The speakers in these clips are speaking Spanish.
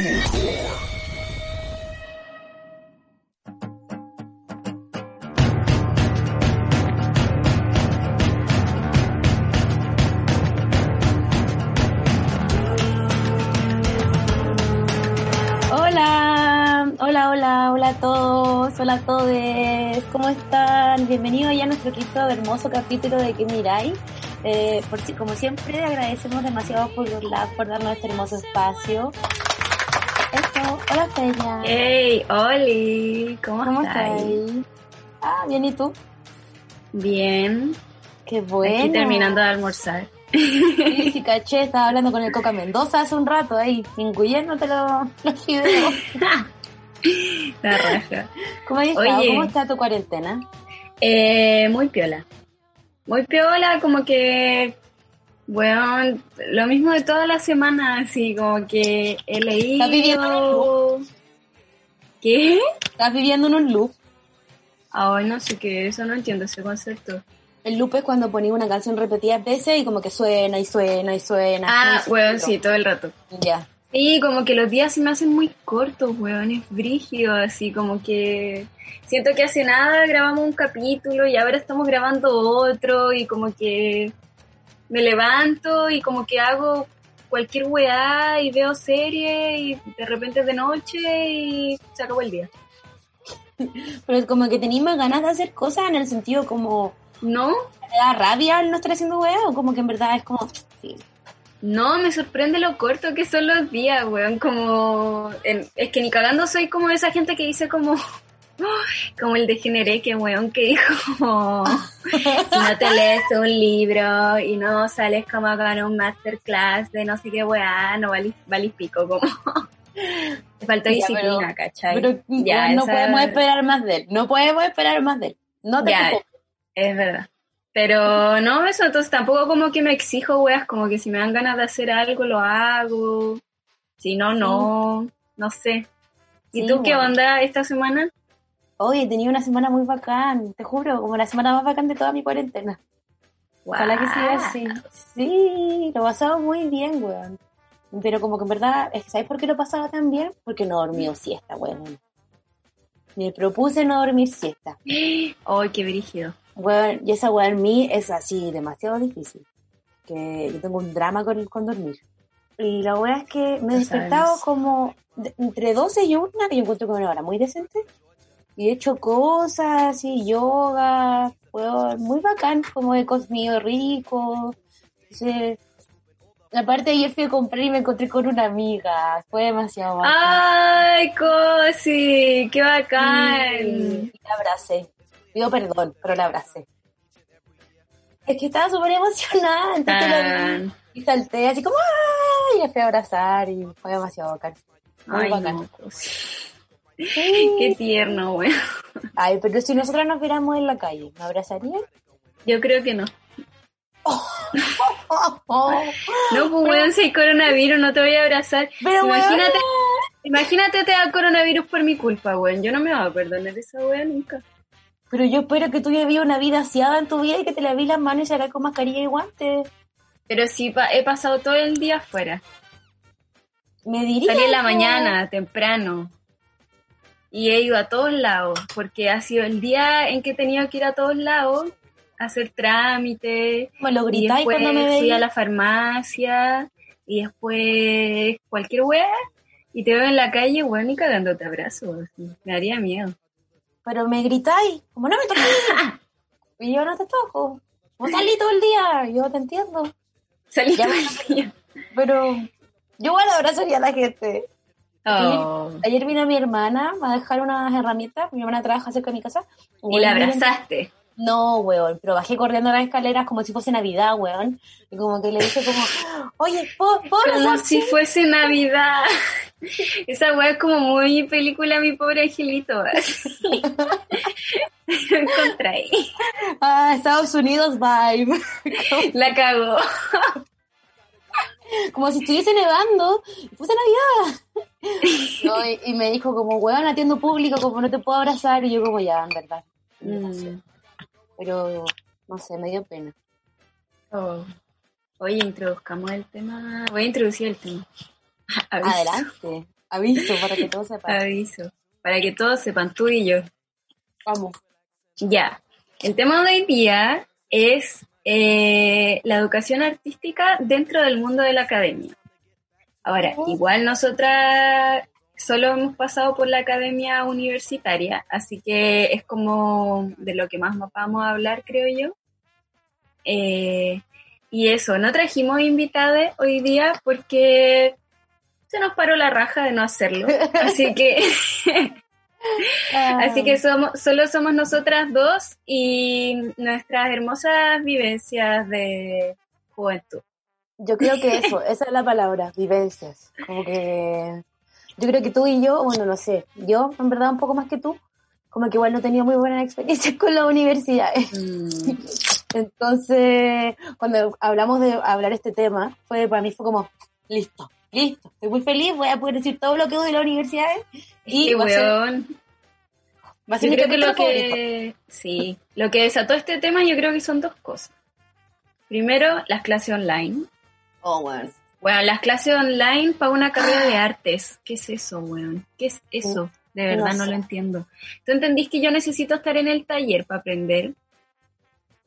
Hola, hola, hola, hola a todos, hola a todos, ¿cómo están? Bienvenidos ya a nuestro quinto hermoso capítulo de Que Mirai. Eh, por como siempre, agradecemos demasiado por, la, por darnos este hermoso espacio. Esto, hola Feña. Hey, Oli, ¿cómo, ¿Cómo estás? Ah, bien, ¿y tú? Bien, Qué bueno. aquí terminando de almorzar. Sí, sí, caché, estaba hablando con el Coca Mendoza hace un rato ahí, incluyéndote los, los videos. La raja. ¿Cómo? Oye. ¿Cómo está tu cuarentena? Eh, muy piola. Muy piola, como que, bueno, lo mismo de toda la semana, así como que he leído... ¿Estás viviendo en un loop? ¿Qué? ¿Estás viviendo en un loop? Ay, no sé qué, eso no entiendo ese concepto. El loop es cuando ponía una canción repetidas veces y como que suena y suena y suena. Ah, Muy weón, sí, todo el rato. Ya. Sí, como que los días se me hacen muy cortos, weón, es brígido, así como que siento que hace nada grabamos un capítulo y ahora estamos grabando otro y como que me levanto y como que hago cualquier weá y veo serie y de repente es de noche y se acabó el día. Pero es como que tenéis más ganas de hacer cosas en el sentido como ¿No? te da rabia el no estar haciendo weá o como que en verdad es como sí. No, me sorprende lo corto que son los días, weón. Como. en- es que ni cagando soy como esa gente que dice como. Como el degeneré que weón que dijo si no te lees un libro y no sales como con un masterclass de no sé qué weá, no valís, valís pico, como te falta Ya, disciplina, pero- ¿cachai? Pero Ya, no esa- podemos esperar más de él. No podemos esperar más de él. No te Ya. Es verdad. Pero no, eso, entonces tampoco como que me exijo, weas, como que si me dan ganas de hacer algo, lo hago. Si no, no, no sé. ¿Y Sí, tú qué onda esta semana? Oye, he tenido una semana muy bacán, te juro, como la semana más bacán de toda mi cuarentena. Ojalá que siga así. Sí, lo he pasado muy bien, weón. Pero como que en verdad, es que ¿sabes por qué lo pasaba tan bien? Porque no dormido siesta, weón. Me propuse no dormir siesta. Ay, qué brígido. Weón, y esa weón en mí es así, demasiado difícil. Que yo tengo un drama con, con dormir. Y la weá es que me he despertado como de- entre 12 y 1, que yo encuentro que es una hora muy decente. Y he hecho cosas así, yoga, weón, muy bacán, como he comido rico. Entonces, aparte ayer fui a comprar y me encontré con una amiga. Fue demasiado bacán. Ay, Cosi, qué bacán. Y la abracé. Pido perdón, pero la abracé. Es que estaba súper emocionada, entonces la vi Ah, y salté así como ¡ay! Y la fui a abrazar y fue demasiado bacán. Muy Ay, bacán. no. Qué tierno, weón. Ay, pero si nosotros nos viéramos en la calle, ¿me abrazarían? Yo creo que no. Oh, oh. No, pues weón, si hay coronavirus, no te voy a abrazar. Pero Imagínate, weón, imagínate te da coronavirus por mi culpa, weón. Yo no me voy a perdonar esa weón nunca. pero yo espero que tú ya vivas una vida aseada en tu vida y que te laves las manos y salgas con mascarilla y guantes. Pero sí, pa- he pasado todo el día afuera. Me diría. Salí en la mañana, temprano. Y he ido a todos lados, porque ha sido el día en que he tenido que ir a todos lados, a hacer trámites. Me lo Y después cuando me fui a la farmacia, y después cualquier weá, y te veo en la calle, weón, y cagándote abrazo. así. Me daría miedo. Pero me gritáis, como no me toques. y yo no te toco. Vos salí todo el día, yo te entiendo. Salí Ya todo el día. Pero yo igual abrazaría a la gente. Oh. Ayer vino mi hermana a dejar unas herramientas. Mi hermana trabaja cerca de mi casa. Y la abrazaste. No, weón, pero bajé corriendo las escaleras como si fuese Navidad, weón. Y como que le dije como, oye, ¿puedo, Como si fuese Navidad. Esa weá es como muy película Mi Pobre Angelito. Contra ahí. Ah, Estados Unidos vibe. La cagó. Como si estuviese nevando. Y puse Navidad. No, y, y, me dijo como, weón, atiendo público, como no te puedo abrazar. Y yo como, ya, en verdad. Mm. Pero, no sé, me dio pena. Oh. Oye, introduzcamos el tema. Voy a introducir el tema. Aviso. Adelante. Aviso para que todos sepan. Aviso. Para que todos sepan, tú y yo. Vamos. Ya. El tema de hoy día es eh, la educación artística dentro del mundo de la academia. Ahora, igual nosotras solo hemos pasado por la academia universitaria, así que es como de lo que más vamos a hablar, creo yo. Eh, y eso, no trajimos invitados hoy día porque se nos paró la raja de no hacerlo. Así que, así que somos, solo somos nosotras dos y nuestras hermosas vivencias de juventud. Yo creo que eso, esa es la palabra, vivencias. Como que yo creo que tú y yo, bueno, no sé, yo en verdad un poco más que tú, como que igual no tenía muy buenas experiencias con la universidad. Mm. Entonces, cuando hablamos de hablar este tema, fue para mí fue como, listo, listo, estoy muy feliz, voy a poder decir todo lo que odio de la universidad. Y va, a ser, va a ser, que lo que, sí, lo que desató este tema yo creo que son dos cosas. Primero, las clases online. Oh, bueno. Bueno, las clases online para una carrera de artes. ¿Qué es eso, weón? ¿Qué es eso? De verdad no, lo entiendo. ¿Tú entendís que yo necesito estar en el taller para aprender?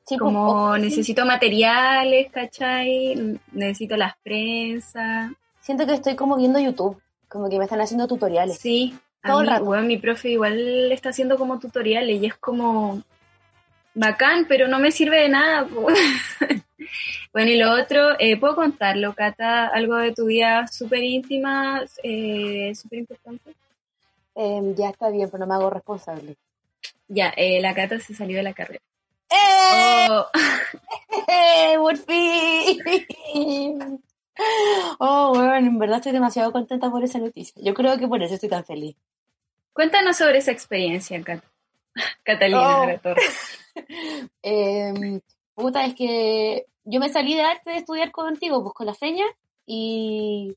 Sí, pues, como necesito materiales, ¿cachai? Necesito las prensas. Siento que estoy como viendo YouTube, como que me están haciendo tutoriales. Sí, todo el rato. Bueno, mi profe igual está haciendo como tutoriales y es como bacán, pero no me sirve de nada. bueno, y lo otro, eh, ¿puedo contarlo, Cata? Algo de tu vida súper íntima, eh, súper importante. Em, ya está bien, pero no me hago responsable. Ya, eh, la Cata se salió de la carrera. ¡Eh! Oh. ¡Eh! ¡Por fin! Oh, bueno, en verdad estoy demasiado contenta por esa noticia. Yo creo que por eso estoy tan feliz. Cuéntanos sobre esa experiencia, Cat Catalina oh. eh, puta, es que yo me salí de arte de estudiar contigo, pues con la feña, y,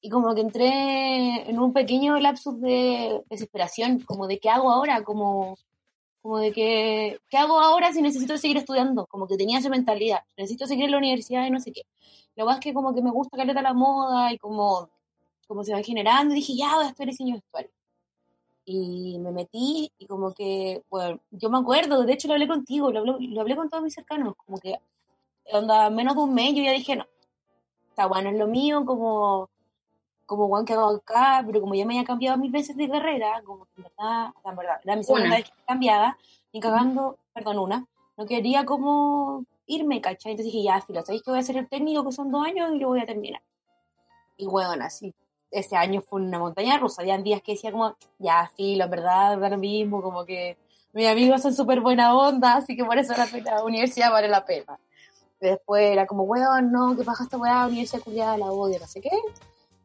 y como que entré en un pequeño lapsus de desesperación, como de qué hago ahora, como como de que, ¿qué hago ahora si necesito seguir estudiando? Como que tenía esa mentalidad, necesito seguir en la universidad y no sé qué. Lo más que como que me gusta caleta la moda y como, como se va generando, y dije, ya voy a estudiar diseño vestuario. Y me metí y como que, bueno, yo me acuerdo, de hecho lo hablé contigo, lo hablé, lo hablé con todos mis cercanos, como que, onda, menos de un mes yo ya dije, no, está bueno, es lo mío, como como Juan que hago acá, pero como ya me había cambiado mil veces de carrera, como en verdad, en verdad, era mi segunda vez que cambiaba, y cagando, perdón, una, no quería como irme, ¿cachai? Entonces dije, ya, filo, ¿sabéis que voy a hacer el técnico que son dos años y lo voy a terminar? Y bueno, así, ese año fue una montaña rusa, habían días que decía como, ya, filo, en verdad, da lo mismo, como que mis amigos son súper buena onda, así que por eso la, la universidad vale la pena. Después era como, weón, no, que baja esta weá, universidad culiada, la odio, no sé qué.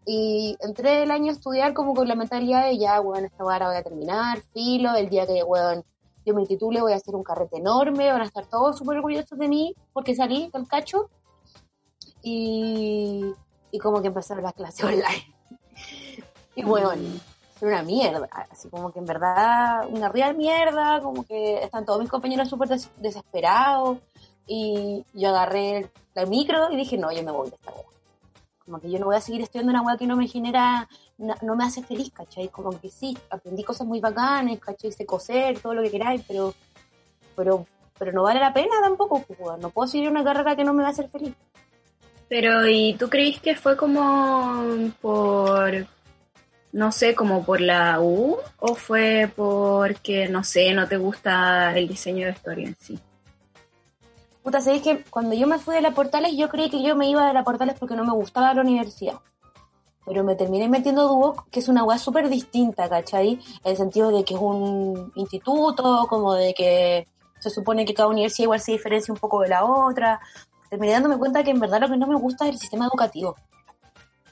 Y entré el año a estudiar como con la mentalidad de ya, weón, esta hora voy a terminar, filo, el día que, weón, yo me titule voy a hacer un carrete enorme, van a estar todos súper orgullosos de mí porque salí del cacho. Y, y como que empezaron las clases online. y bueno, fue una mierda, así como que en verdad una real mierda, como que están todos mis compañeros súper desesperados. Y yo agarré el micro y dije, no, yo me voy de esta como que yo no voy a seguir estudiando una weá que no me genera, no, me hace feliz, ¿cachai? Como que sí, aprendí cosas muy bacanas, ¿cachai? Sé coser, todo lo que queráis, pero, pero, pero no vale la pena tampoco, pues, no puedo seguir una carrera que no me va a hacer feliz. Pero, ¿y tú crees que fue como por, no sé, como por la U? ¿O fue porque, no sé, no te gusta el diseño de historia en sí? Puta, sabéis que cuando yo me fui de la Portales, yo creí que yo me iba de la Portales porque no me gustaba la universidad. Pero me terminé metiendo Duoc, que es una weá súper distinta, ¿cachai? En el sentido de que es un instituto, como de que se supone que cada universidad igual se diferencia un poco de la otra. Terminé dándome cuenta que en verdad lo que no me gusta es el sistema educativo.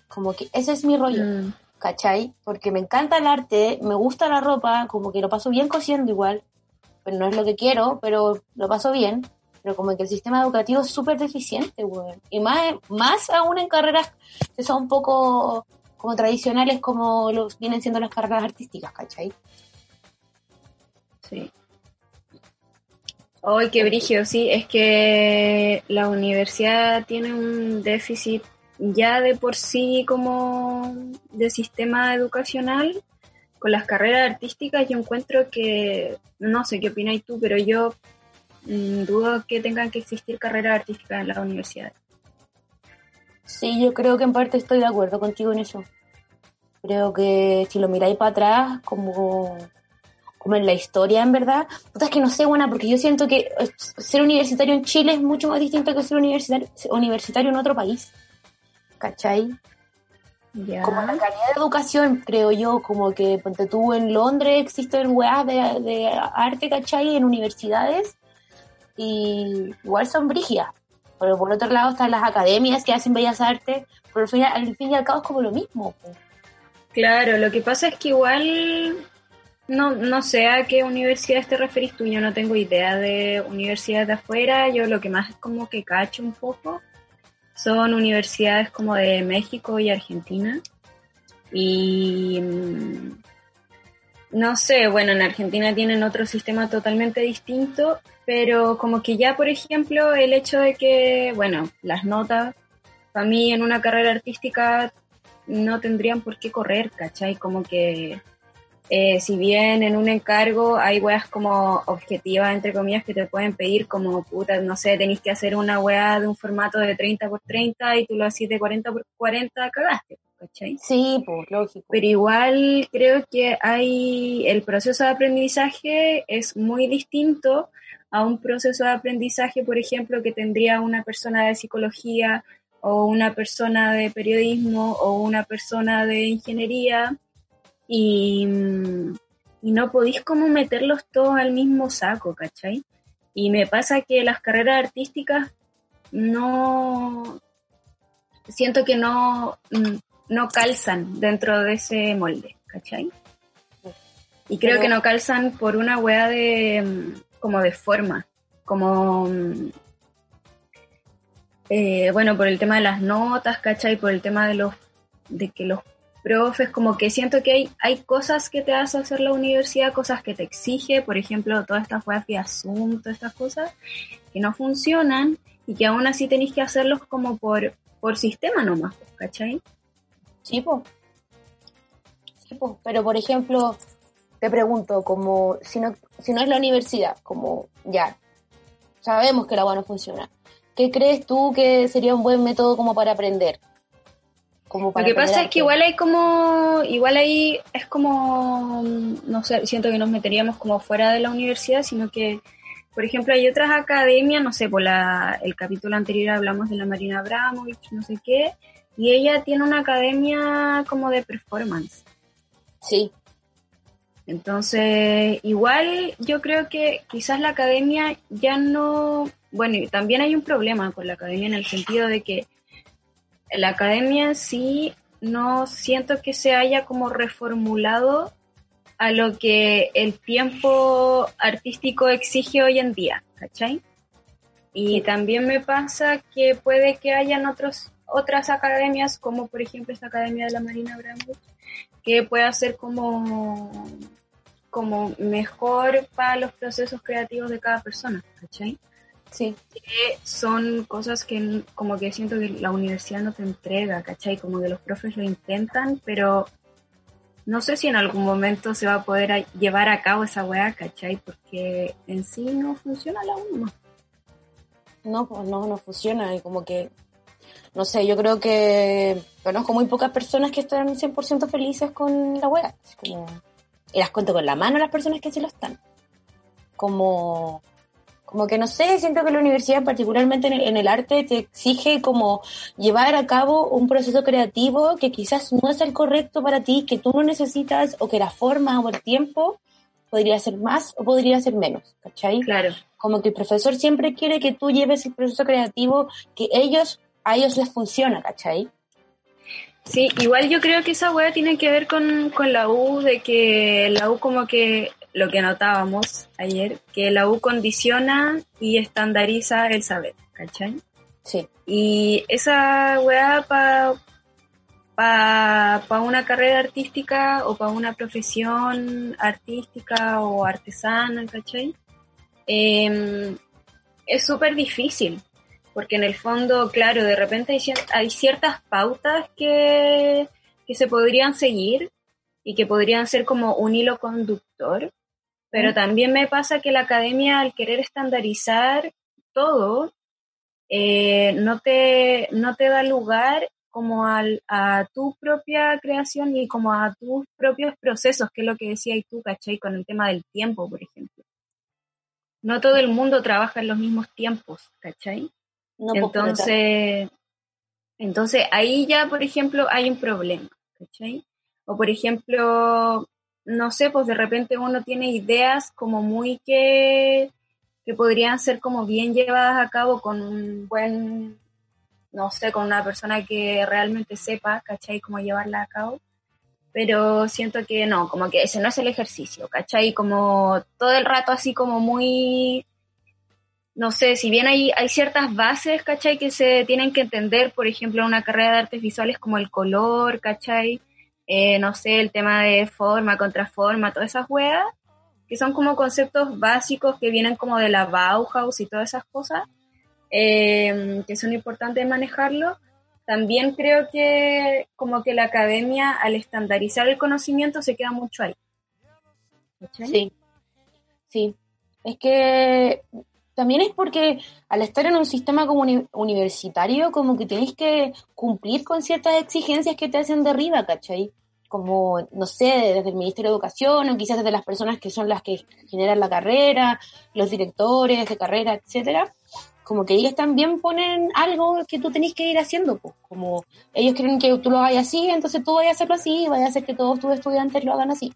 Como que ese es mi rollo, mm. ¿cachai? Porque me encanta el arte, me gusta la ropa, como que lo paso bien cosiendo igual, pero no es lo que quiero, pero lo paso bien. Pero como que el sistema educativo es súper deficiente, güey. Y más, más aún en carreras que son un poco como tradicionales como los vienen siendo las carreras artísticas, ¿cachai? Sí. Hoy qué brillo, sí, es que la universidad tiene un déficit ya de por sí como de sistema educacional. Con las carreras artísticas yo encuentro que, no sé qué opináis tú, pero yo dudo que tengan que existir carreras artísticas en las universidades. Sí, yo creo que en parte estoy de acuerdo contigo en eso. Creo que si lo miráis para atrás, como como en la historia, en verdad. Puta, es que no sé, buena, porque yo siento que eh, ser universitario en Chile es mucho más distinto que ser universitario, universitario en otro país. ¿Cachai? Como la calidad de educación, creo yo, como que ponte tú en Londres existen weas de, de arte, ¿cachai? En universidades y igual son brigias. Pero por otro lado están las academias que hacen bellas artes, pero al fin, al fin y al cabo es como lo mismo. Claro, lo que pasa es que igual no, no sé a qué universidades te referís tú, yo no tengo idea de universidades de afuera, yo lo que más como que cacho un poco son universidades como de México y Argentina. Y mm, no sé, bueno, en Argentina tienen otro sistema totalmente distinto, pero como que ya, por ejemplo, el hecho de que, bueno, las notas, para mí en una carrera artística no tendrían por qué correr, ¿cachai? Como que eh, si bien en un encargo hay weas como objetivas, entre comillas, que te pueden pedir como, puta, no sé, tenéis que hacer una wea de un formato de 30 por 30 y tú lo haces de 40 por 40, cagaste, ¿cachai? Sí, pues, lógico. Pero igual creo que hay, el proceso de aprendizaje es muy distinto a un proceso de aprendizaje, por ejemplo, que tendría una persona de psicología o una persona de periodismo o una persona de ingeniería y, no podéis como meterlos todos al mismo saco, ¿cachai? Y me pasa que las carreras artísticas no, siento que no, no calzan dentro de ese molde, ¿cachai? Y creo que no calzan por una wea de, como de forma, como, eh, bueno, por el tema de las notas, ¿cachai? Por el tema de los, de que los profes, como que siento que hay, hay cosas que te hace hacer la universidad, cosas que te exige, por ejemplo, todas estas vía Zoom, todas estas cosas, que no funcionan y que aún así tenéis que hacerlos como por, por sistema nomás, ¿cachai? Sí, pues. Sí, pues. Pero, por ejemplo, te pregunto, como si no, si no es la universidad, como ya, sabemos que la agua no funciona, ¿qué crees tú que sería un buen método como para aprender? Lo que pasa es que igual hay como, igual ahí es como, no sé, siento que nos meteríamos como fuera de la universidad, sino que, por ejemplo, hay otras academias, no sé, por la, el capítulo anterior hablamos de la Marina Abramovich, no sé qué, y ella tiene una academia como de performance. Sí. Entonces, igual yo creo que quizás la academia ya no, bueno, y también hay un problema con la academia en el sentido de que la academia sí no siento que se haya como reformulado a lo que el tiempo artístico exige hoy en día, ¿cachai? Y también me pasa que puede que hayan otros, otras academias, como por ejemplo esta Academia de la Marina Brambus, que pueda ser como, como mejor para los procesos creativos de cada persona, ¿cachai? Sí. Que son cosas que como que siento que la universidad no te entrega, ¿cachai? Como que los profes lo intentan, pero no sé si en algún momento se va a poder llevar a cabo esa weá, ¿cachai? Porque en sí no funciona la UNO. No, pues no, no funciona y como que, no sé, yo creo que conozco muy pocas personas que están 100% felices con la weá. Como, y las cuento con la mano las personas que sí lo están. Como como que no sé, siento que la universidad, particularmente en el, arte, te exige como llevar a cabo un proceso creativo que quizás no es el correcto para ti, que tú no necesitas, o que la forma o el tiempo podría ser más o podría ser menos, ¿cachai? Claro. Como que el profesor siempre quiere que tú lleves el proceso creativo que ellos, a ellos les funciona, ¿cachai? Sí, igual yo creo que esa weá tiene que ver con, con la U, de que la U como que lo que notábamos ayer, que la U condiciona y estandariza el saber, ¿cachai? Sí. Y esa weá para pa, una carrera artística o para una profesión artística o artesana, ¿cachai? Em, es súper difícil, porque en el fondo, claro, de repente hay, hay ciertas pautas que, que se podrían seguir y que podrían ser como un hilo conductor, pero también me pasa que la academia al querer estandarizar todo, eh, no, te, no te da lugar como al, a tu propia creación y como a tus propios procesos, que es lo que decías tú, ¿cachai? Con el tema del tiempo, por ejemplo. No todo el mundo trabaja en los mismos tiempos, ¿cachai? Pues, entonces, entonces ahí ya, por ejemplo, hay un problema, ¿cachai? O por ejemplo, no sé, pues de repente uno tiene ideas como muy que, que podrían ser como bien llevadas a cabo con un buen, no sé, con una persona que realmente sepa, ¿cachai? Cómo llevarla a cabo. Pero siento que no, como que ese no es el ejercicio, ¿cachai? Como todo el rato así como muy no sé, si bien hay, hay ciertas bases, ¿cachai? Que se tienen que entender, por ejemplo, en una carrera de artes visuales como el color, ¿cachai? Eh, no sé, el tema de forma, contraforma, todas esas weas, que son como conceptos básicos que vienen como de la Bauhaus y todas esas cosas, eh, que son importantes manejarlo. También creo que como que la academia al estandarizar el conocimiento se queda mucho ahí. Sí, sí. Es que también es porque al estar en un sistema como universitario, como que tenéis que cumplir con ciertas exigencias que te hacen de arriba, ¿cachai? Como, no sé, desde el Ministerio de Educación o quizás desde las personas que son las que generan la carrera, los directores de carrera, etcétera. Como que ellos también ponen algo que tú tenés que ir haciendo, pues. Como ellos quieren que tú lo hagas así, entonces tú vayas a hacerlo así y vayas a hacer que todos tus estudiantes lo hagan así.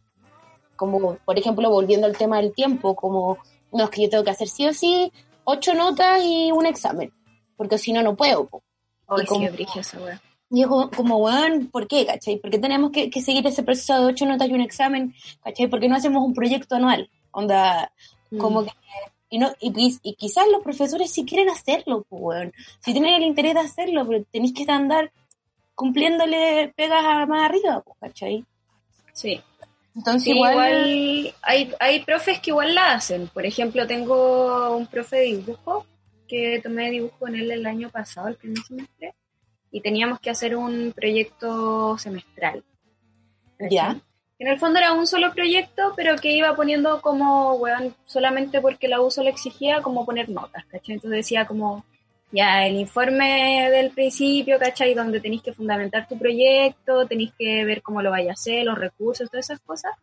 Como, por ejemplo, volviendo al tema del tiempo, como no, es que yo tengo que hacer sí o sí ocho notas y un examen, porque si no, no puedo. y como, y como, weón, ¿por qué, cachai? ¿Por qué tenemos que, seguir ese proceso de ocho notas y un examen, cachai? ¿Por qué no hacemos un proyecto anual? Onda, como mm. que... Y, no, y, quizás los profesores si quieren hacerlo, pues, weón. Si tienen el interés de hacerlo, pero tenéis que andar cumpliéndole pegas a más arriba, pues, ¿cachai? Sí. Entonces igual, hay, hay profes que igual la hacen. Por ejemplo, tengo un profe de dibujo que tomé dibujo en él el año pasado, el primer semestre, y teníamos que hacer un proyecto semestral. Ya. En el fondo era un solo proyecto, pero que iba poniendo como, weón, solamente porque la uso lo exigía, como poner notas, ¿cachai? Entonces decía como, ya el informe del principio, ¿cachai? Donde tenéis que fundamentar tu proyecto, tenéis que ver cómo lo vaya a hacer, los recursos, todas esas cosas.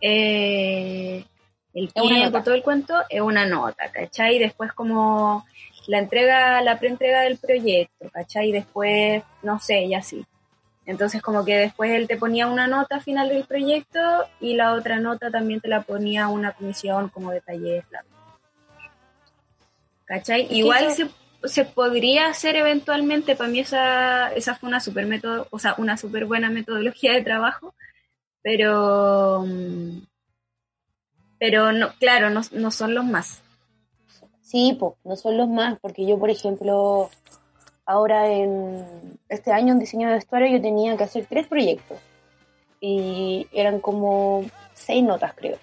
Eh, el tiempo, todo el cuento, es una nota, ¿cachai? Después como la entrega, la preentrega del proyecto, ¿cachai? Después, no sé, y así. Entonces como que después él te ponía una nota final del proyecto y la otra nota también te la ponía una comisión como de taller, ¿Cachai? Igual se se podría hacer eventualmente, para mí esa, esa fue una super método, o sea, una super buena metodología de trabajo, pero, pero no, claro, no, no son los más. Sí, pues, no son los más, porque yo, por ejemplo, ahora en este año en diseño de vestuario yo tenía que hacer tres proyectos y eran como seis notas, creo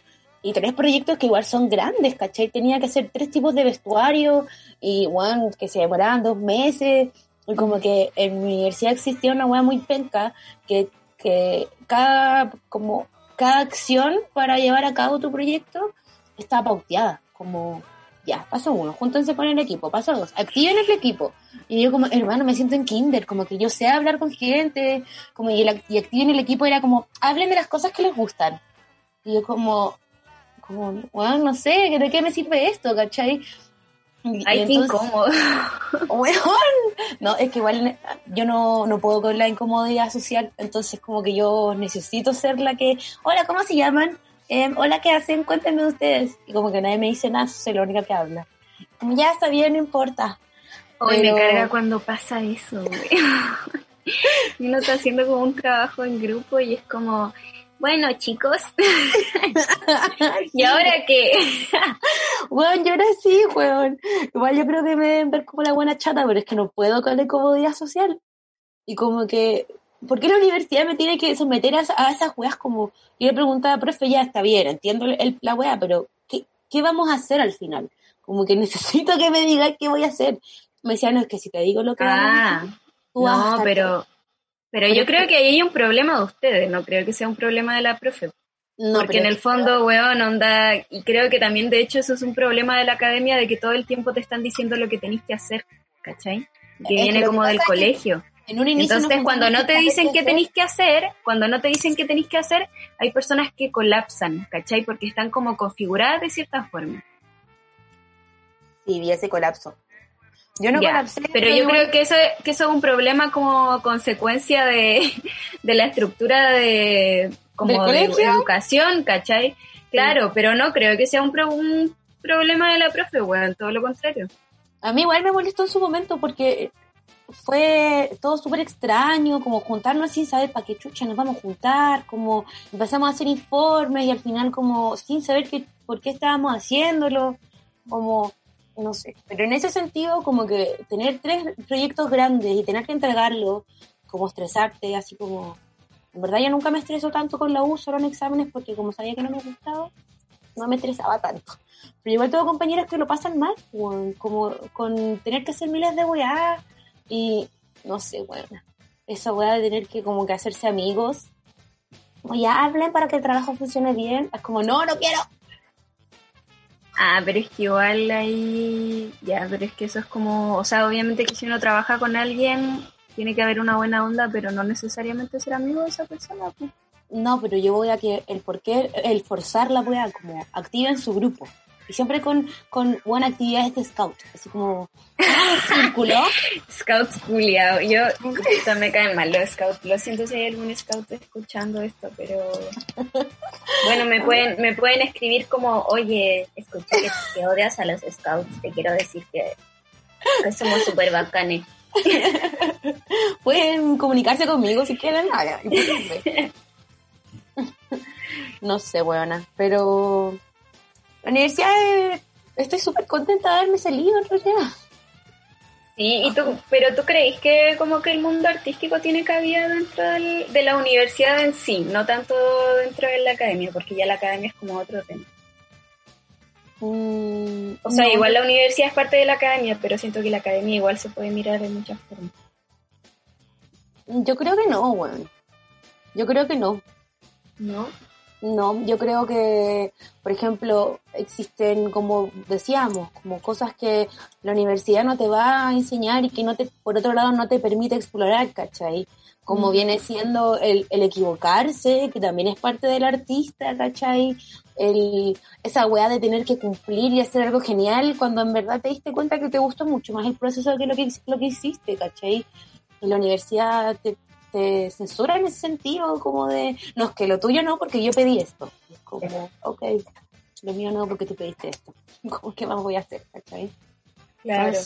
y tres proyectos que igual son grandes, ¿cachai? Tenía que hacer tres tipos de vestuario y, bueno, que se demoraban dos meses. Y como que en mi universidad existía una weá muy penca que, que cada, como, cada acción para llevar a cabo tu proyecto estaba pauteada. Como, ya, paso uno, júntense con el equipo, paso dos, activen el equipo. Y yo como, hermano, me siento en kinder, como que yo sé hablar con gente, como y, el, y activen el equipo era como, hablen de las cosas que les gustan. Y yo como, como, bueno, no sé, ¿de qué me sirve esto, cachai? Ay, qué incómodo. no, es que igual yo no, no puedo con la incomodidad social, entonces como que yo necesito ser la que, hola, ¿cómo se llaman? em, hola, ¿qué hacen? Cuéntenme ustedes. Y como que nadie me dice nada, soy la única que habla. Como, ya está bien, no importa. Hoy me carga cuando pasa eso, güey. y uno está haciendo como un trabajo en grupo y es como, bueno, chicos. ¿Y ahora qué? Bueno, yo ahora sí, weón. Igual yo creo que me deben ver como la buena chata, pero es que no puedo con la incomodidad social. Y como que, ¿por qué la universidad me tiene que someter a, esas weas como, yo le preguntaba, profe, ya está bien, entiendo el, la wea, pero ¿qué, ¿qué vamos a hacer al final? Como que necesito que me diga qué voy a hacer. Me decía, no, es que si te digo lo que ah, no, pero pero yo creo que ahí hay un problema de ustedes, no creo que sea un problema de la profe. Porque en el fondo, weón, onda, y creo que también de hecho eso es un problema de la academia, de que todo el tiempo te están diciendo lo que tenés que hacer, ¿cachai? Que viene como del colegio. Entonces, cuando no te dicen qué tenéis que hacer, cuando no te dicen qué tenéis que hacer, hay personas que colapsan, ¿cachai? Porque están como configuradas de cierta forma. Sí, vi ese colapso. Yo no Pero yo creo que eso, que eso es un problema como consecuencia de, la estructura de, como de educación, ¿cachai? Claro, pero no creo que sea un, un problema de la profe, bueno, todo lo contrario. A mí igual me molestó en su momento porque fue todo súper extraño, como juntarnos sin saber para qué chucha nos vamos a juntar, como empezamos a hacer informes y al final como sin saber qué, por qué estábamos haciéndolo, como no sé, pero en ese sentido como que tener tres proyectos grandes y tener que entregarlo, como estresarte, así como, en verdad yo nunca me estreso tanto con la U, solo en exámenes, porque como sabía que no me gustaba, no me estresaba tanto. Pero igual tengo compañeras que lo pasan mal, como con tener que hacer miles de weá y no sé, bueno, esa weá de tener que como que hacerse amigos, como ya hablen para que el trabajo funcione bien, es como, no, no quiero, Ah, pero es que igual ahí, ya, pero es que eso es como, o sea, obviamente que si uno trabaja con alguien, tiene que haber una buena onda, pero no necesariamente ser amigo de esa persona. No, pero yo voy a que el por qué, el forzar la wea como activa en su grupo. Y siempre con, con buenas actividades de scout, así como círculo. Scouts culiao. Yo, esto me caen mal los scouts. Lo siento si hay algún scout escuchando esto, pero bueno, me pueden, me pueden escribir como, oye, escuché que, odias a los scouts, te quiero decir que, somos súper bacanes. pueden comunicarse conmigo si quieren. no sé, buena, pero la universidad, estoy súper contenta de haberme salido en realidad. Sí, y tú, pero tú crees que como que el mundo artístico tiene cabida dentro de la universidad en sí, no tanto dentro de la academia, porque ya la academia es como otro tema. Mm, o sea, igual la universidad es parte de la academia, pero siento que la academia igual se puede mirar de muchas formas. Yo creo que no, bueno. Yo creo que no. ¿No? No, yo creo que, por ejemplo, existen, como decíamos, como cosas que la universidad no te va a enseñar y que no te, por otro lado, no te permite explorar, ¿cachai? Como mm. viene siendo el, el, equivocarse, que también es parte del artista, ¿cachai? El, esa weá de tener que cumplir y hacer algo genial cuando en verdad te diste cuenta que te gustó mucho más el proceso que lo que, lo que hiciste, ¿cachai? Y la universidad te, censura en ese sentido, como de, no, es que lo tuyo no, porque yo pedí esto. Es como, ok, lo mío no, porque tú pediste esto. ¿Qué más voy a hacer? Claro.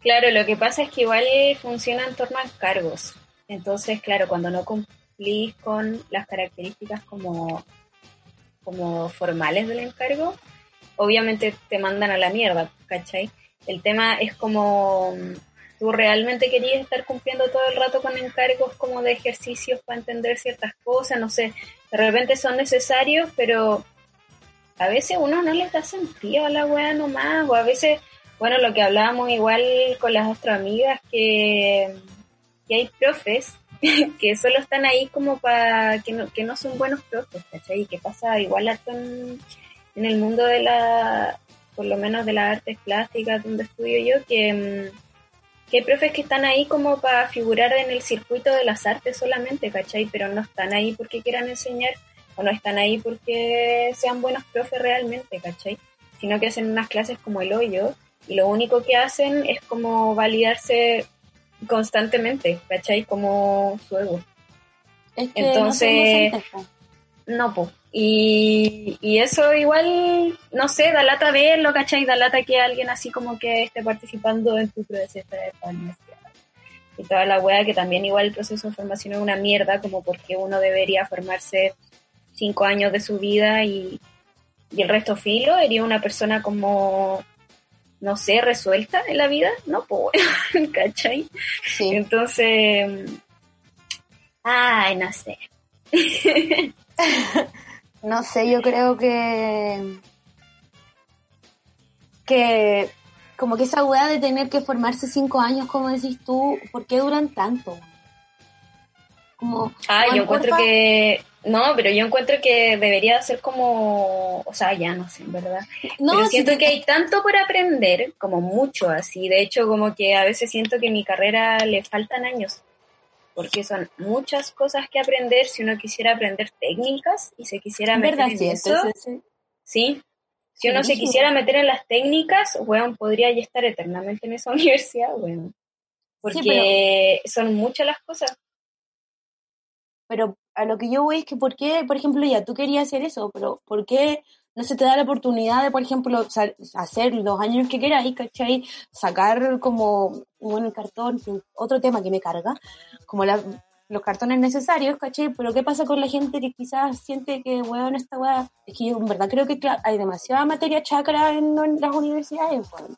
Claro, lo que pasa es que igual funciona en torno a cargos. Entonces, claro, cuando no cumplís con las características como, como formales del encargo, obviamente te mandan a la mierda, ¿cachai? El tema es como tú realmente querías estar cumpliendo todo el rato con encargos como de ejercicios para entender ciertas cosas, no sé, de repente son necesarios, pero a veces uno no les da sentido a la weá nomás, o a veces, bueno, lo que hablábamos igual con las otras amigas, que, que hay profes que solo están ahí como para que no, que no son buenos profes, ¿cachai? Y que pasa igual en, en el mundo de la, por lo menos de las artes plásticas donde estudio yo, que mm, que hay profes que están ahí como para figurar en el circuito de las artes solamente, ¿cachai? Pero no están ahí porque quieran enseñar o no están ahí porque sean buenos profes realmente, ¿cachai? Sino que hacen unas clases como el hoyo y lo único que hacen es como validarse constantemente, ¿cachai? Como su ego. Entonces, no, pues. Y, y, eso igual, no sé, da lata verlo, ¿cachai? Da lata que alguien así como que esté participando en tu proceso de universidad. Y toda la wea que también igual el proceso de formación es una mierda, como porque uno debería formarse cinco años de su vida y, y el resto filo, sería una persona como, no sé, resuelta en la vida, ¿no? Pues, ¿cachai? Sí. Entonces, ay, no sé. no sé, yo creo que que como que esa weá de tener que formarse cinco años, como decís tú, ¿por qué duran tanto? Como, ah, yo encuentro que no, pero yo encuentro que debería ser como, o sea, ya no sé, en verdad. No, pero siento que hay tanto por aprender, como mucho así. De hecho, como que a veces siento que mi carrera le faltan años porque son muchas cosas que aprender si uno quisiera aprender técnicas y se quisiera meter en eso. sí. Si uno se quisiera meter en las técnicas, bueno, podría ya estar eternamente en esa universidad, bueno. Porque son muchas las cosas. Pero a lo que yo voy es que, ¿por qué, por ejemplo, ya tú querías hacer eso, pero ¿por qué no se te da la oportunidad de, por ejemplo, hacer los años que queráis, ¿cachai? Sacar como, bueno, el cartón, otro tema que me carga, como los cartones necesarios, ¿cachai? Pero ¿qué pasa con la gente que quizás siente que, weón, esta weá, es que yo en verdad creo que hay demasiada materia chacra en, las universidades, weón.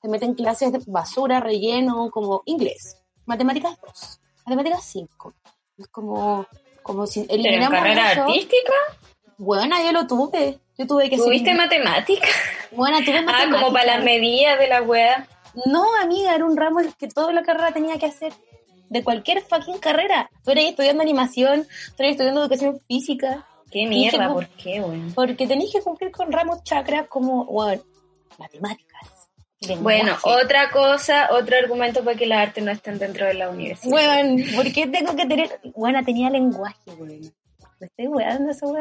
Se meten clases de basura, relleno, como inglés, matemáticas 2, matemáticas 5. Es como, como si eliminamos carrera artística? Bueno, yo lo tuve. Yo tuve que ¿Tuviste matemática? Bueno, tuve matemática. Ah, como para las medidas de la wea. No, amiga, era un ramo que toda la carrera tenía que hacer. De cualquier fucking carrera. Tú eres estudiando animación, tú eres estudiando educación física. ¿Qué mierda? ¿Por qué, weón? Porque tenéis que cumplir con ramos chakras como, bueno, matemáticas. Bueno, otra cosa, otro argumento para que las artes no estén dentro de la universidad. Bueno, ¿por qué tengo que tener...? Bueno, tenía lenguaje, weón estoy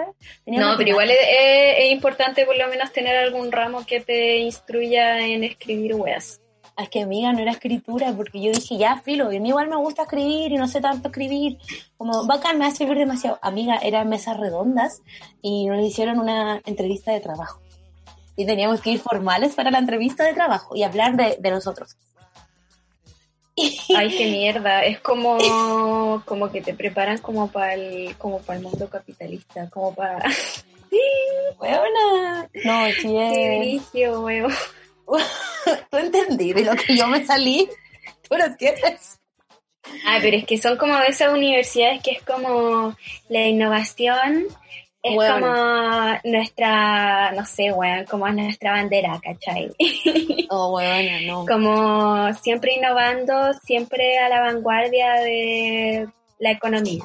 No, pero igual es, importante por lo menos tener algún ramo que te instruya en escribir weas. Es que amiga, no era escritura, porque yo dije, ya, filo, y a mí igual me gusta escribir y no sé tanto escribir. Como, bacán, me va a servir demasiado. Amiga, eran mesas redondas y nos hicieron una entrevista de trabajo. Y teníamos que ir formales para la entrevista de trabajo y hablar de, de nosotros. Ay, qué mierda. Es como, como que te preparan como para el, como para el mundo capitalista, como para. Sí, huevona. No, sí es. Qué vicio, huevo. Tú entendí de lo que yo me salí. Tú lo entiendes. Ay, pero es que son como esas universidades que es como la innovación es como nuestra, no sé, weón, como nuestra bandera, ¿cachai? Oh, bueno, no. Como siempre innovando, siempre a la vanguardia de la economía.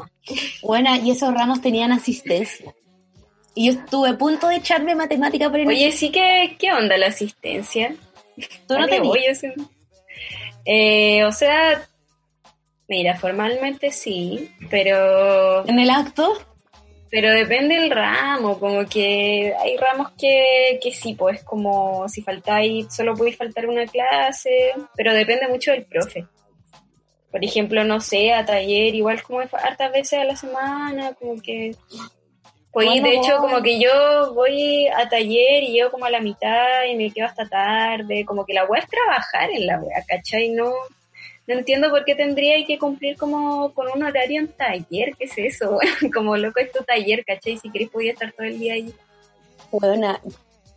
Bueno, y esos ramos tenían asistencia. Y yo estuve a punto de echarme matemática por Oye, sí que, ¿qué onda la asistencia? ¿Tú no tenías? Eh, o sea, mira, formalmente sí, pero... ¿En el acto? Pero depende del ramo, como que hay ramos que, que sí, pues como si faltáis, solo podéis faltar una clase, pero depende mucho del profe. Por ejemplo, no sé, a taller, igual como hartas veces a la semana, como que... Pues de hecho, como que yo voy a taller y yo como a la mitad y me quedo hasta tarde, como que la voy a trabajar en la wea, ¿cachai? No, no entiendo por qué tendría que cumplir como con un horario en taller, ¿qué es eso? como loco es tu taller, ¿cachai? Si querés podía estar todo el día ahí. Bueno,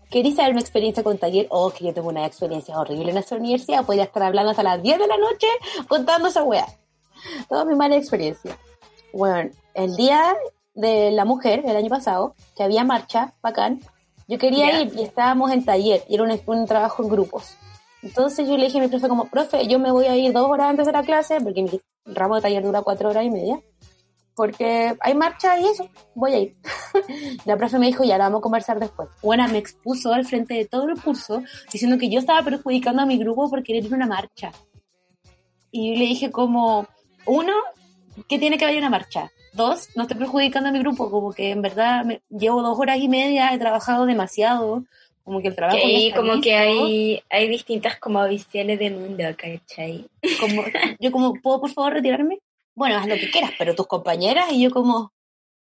¿querés saber una experiencia con taller? Oh, que yo tengo una experiencia horrible en esa universidad, podía estar hablando hasta las 10 de la noche contando esa weá. Toda mi mala experiencia. Bueno, el día de la mujer, el año pasado, que había marcha, bacán, yo quería ir y estábamos en taller, y era un, un trabajo en grupos. Entonces yo le dije a mi profe como, profe, yo me voy a ir dos horas antes de la clase, porque mi ramo de taller dura cuatro horas y media, porque hay marcha y eso, voy a ir. la profe me dijo, ya la vamos a conversar después. Bueno, me expuso al frente de todo el curso, diciendo que yo estaba perjudicando a mi grupo por querer ir a una marcha. Y le dije como, uno, ¿qué tiene que haber una marcha? Dos, no estoy perjudicando a mi grupo, como que en verdad me, llevo dos horas y media, he trabajado demasiado, como que el trabajo y como que hay hay distintas como visiones del mundo ¿cachai? como yo como puedo por favor retirarme bueno haz lo que quieras pero tus compañeras y yo como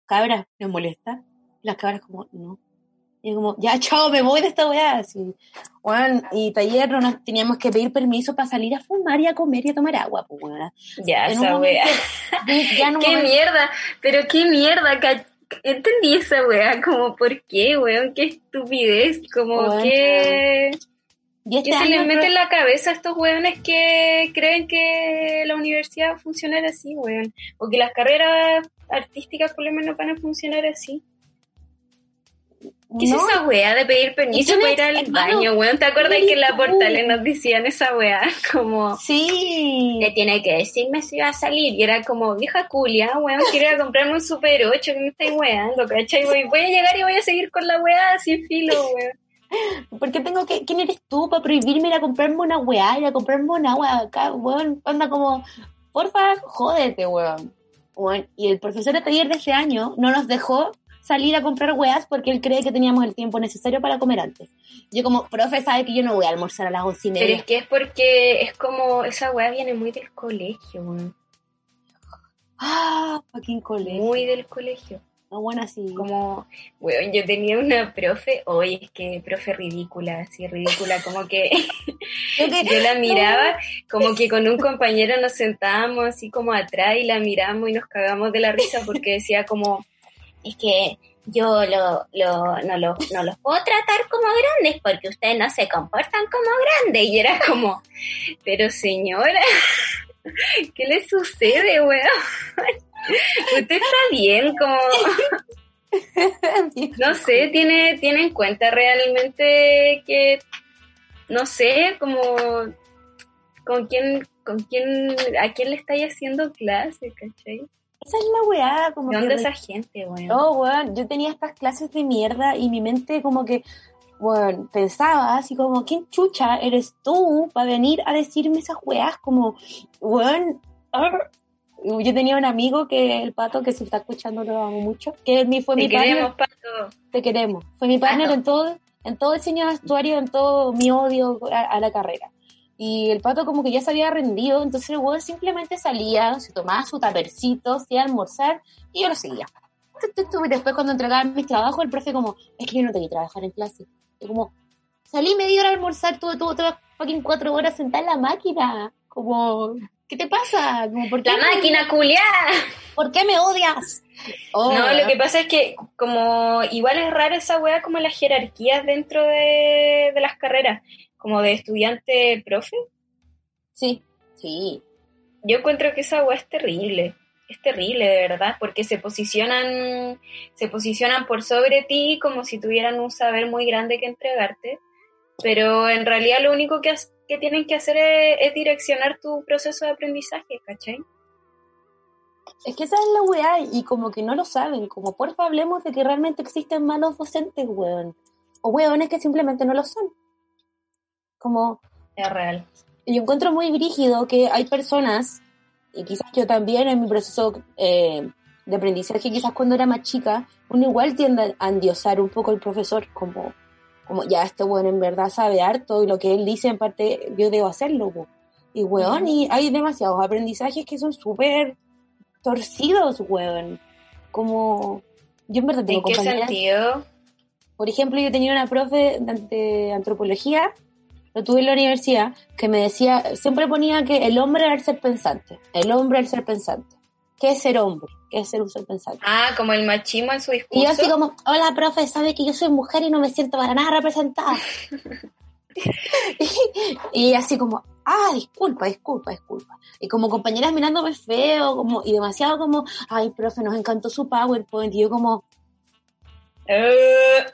cabras, ¿les molesta? Y las cabras como, no. Y como, ya, chao, me voy de esta weá. Así, bueno, y taller no nos teníamos que pedir permiso para salir a fumar y a comer y a tomar agua, pues. Ya, esa qué mierda, pero qué mierda, entendí esa weá, como, ¿por qué, weón? Qué estupidez, como que... Y este se les mete en la cabeza a estos weones que creen que la universidad va a funcionar así, weón. O que las carreras artísticas por lo menos van a funcionar así. ¿Qué es esa weá de pedir permiso para ir al baño, weón? ¿Te acuerdas que en la portal nos decían esa weá? Como, sí. Le tiene que decirme si va a salir. Y era como, vieja culia, weón, quiero ir a comprarme un Super 8 que me estáis weando, ¿cachai? Voy a llegar y voy a seguir con la weá sin filo, weón. ¿Por qué tengo que, quién eres tú para prohibirme ir a comprarme una weá, ir a comprarme una weá acá, weón? Anda como, porfa, jódete, weón. weón. Y el profesor de taller de ese año no nos dejó salir a comprar weas porque él cree que teníamos el tiempo necesario para comer antes. Yo como, profe, sabe que yo no voy a almorzar a las once y media. Pero es que es porque es como, esa wea viene muy del colegio, Ah, fucking colegio. Muy del colegio. No, bueno, así. Como, weón, yo tenía una profe, hoy es que profe ridícula, así ridícula, como que yo la miraba, como que con un compañero nos sentábamos así como atrás y la miramos y nos cagamos de la risa porque decía como, es que yo lo, lo, no, lo, no los puedo tratar como grandes porque ustedes no se comportan como grandes. Y era como, pero señora, ¿qué le sucede, weón? Usted está bien, como... No sé, tiene, tiene en cuenta realmente que, no sé, como con quién, con quién, a quién le estáis haciendo clase, ¿cachai? Esa es la weá, como ¿Dónde esa gente, weón? No, weón, yo tenía estas clases de mierda y mi mente como que, weón, pensaba así como, ¿quién chucha eres tú para venir a decirme esas weas? Como, weón, yo tenía un amigo que el pato que se está escuchando lo amo mucho que mi, fue Te mi queremos, pato. te queremos fue mi partner en todo en todo de vestuario en todo mi odio a la carrera y el pato como que ya se había rendido, entonces el weón simplemente salía, se tomaba su tapercito, se iba a almorzar y yo lo seguía. Y después cuando entregaban mis trabajos, el profe como, es que yo no tenía que trabajar en clase. Y como, salí media hora a almorzar, tuve, tuve, tuve fucking cuatro horas sentada en la máquina. Como, ¿qué te pasa? Como, ¿por qué la máquina culiada. ¿Por qué me odias? Oh. no, lo que pasa es que como igual es rara esa wea como las jerarquías dentro de, de las carreras como de estudiante profe. Sí, sí. Yo encuentro que esa agua es terrible, es terrible de verdad, porque se posicionan, se posicionan por sobre ti como si tuvieran un saber muy grande que entregarte, pero en realidad lo único que, que tienen que hacer es, direccionar tu proceso de aprendizaje, ¿cachai? Es que esa es la weá, y como que no lo saben, como porfa hablemos de que realmente existen malos docentes, weón. O weones que simplemente no lo son. Como... Es real. Yo encuentro muy brígido que hay personas, y quizás yo también en mi proceso eh, de aprendizaje, quizás cuando era más chica, uno igual tiende a endiosar un poco al profesor, como, como ya este bueno en verdad sabe harto y lo que él dice en parte yo debo hacerlo. Y weón, y hay demasiados aprendizajes que son súper torcidos, weón. Como, yo en verdad tengo ¿En qué sentido? Por ejemplo, yo tenía una profe de antropología lo tuve en la universidad, que me decía, siempre ponía que el hombre era el ser pensante, el hombre era el ser pensante. ¿Qué es ser hombre? ¿Qué es ser un ser pensante? Ah, como el machismo en su discurso. Y yo así como, hola, profe, sabe que yo soy mujer y no me siento para nada representada. y, así como, ah, disculpa, disculpa, disculpa. Y como compañeras mirándome feo, como, y demasiado como, ay, profe, nos encantó su PowerPoint. Y yo como, eh.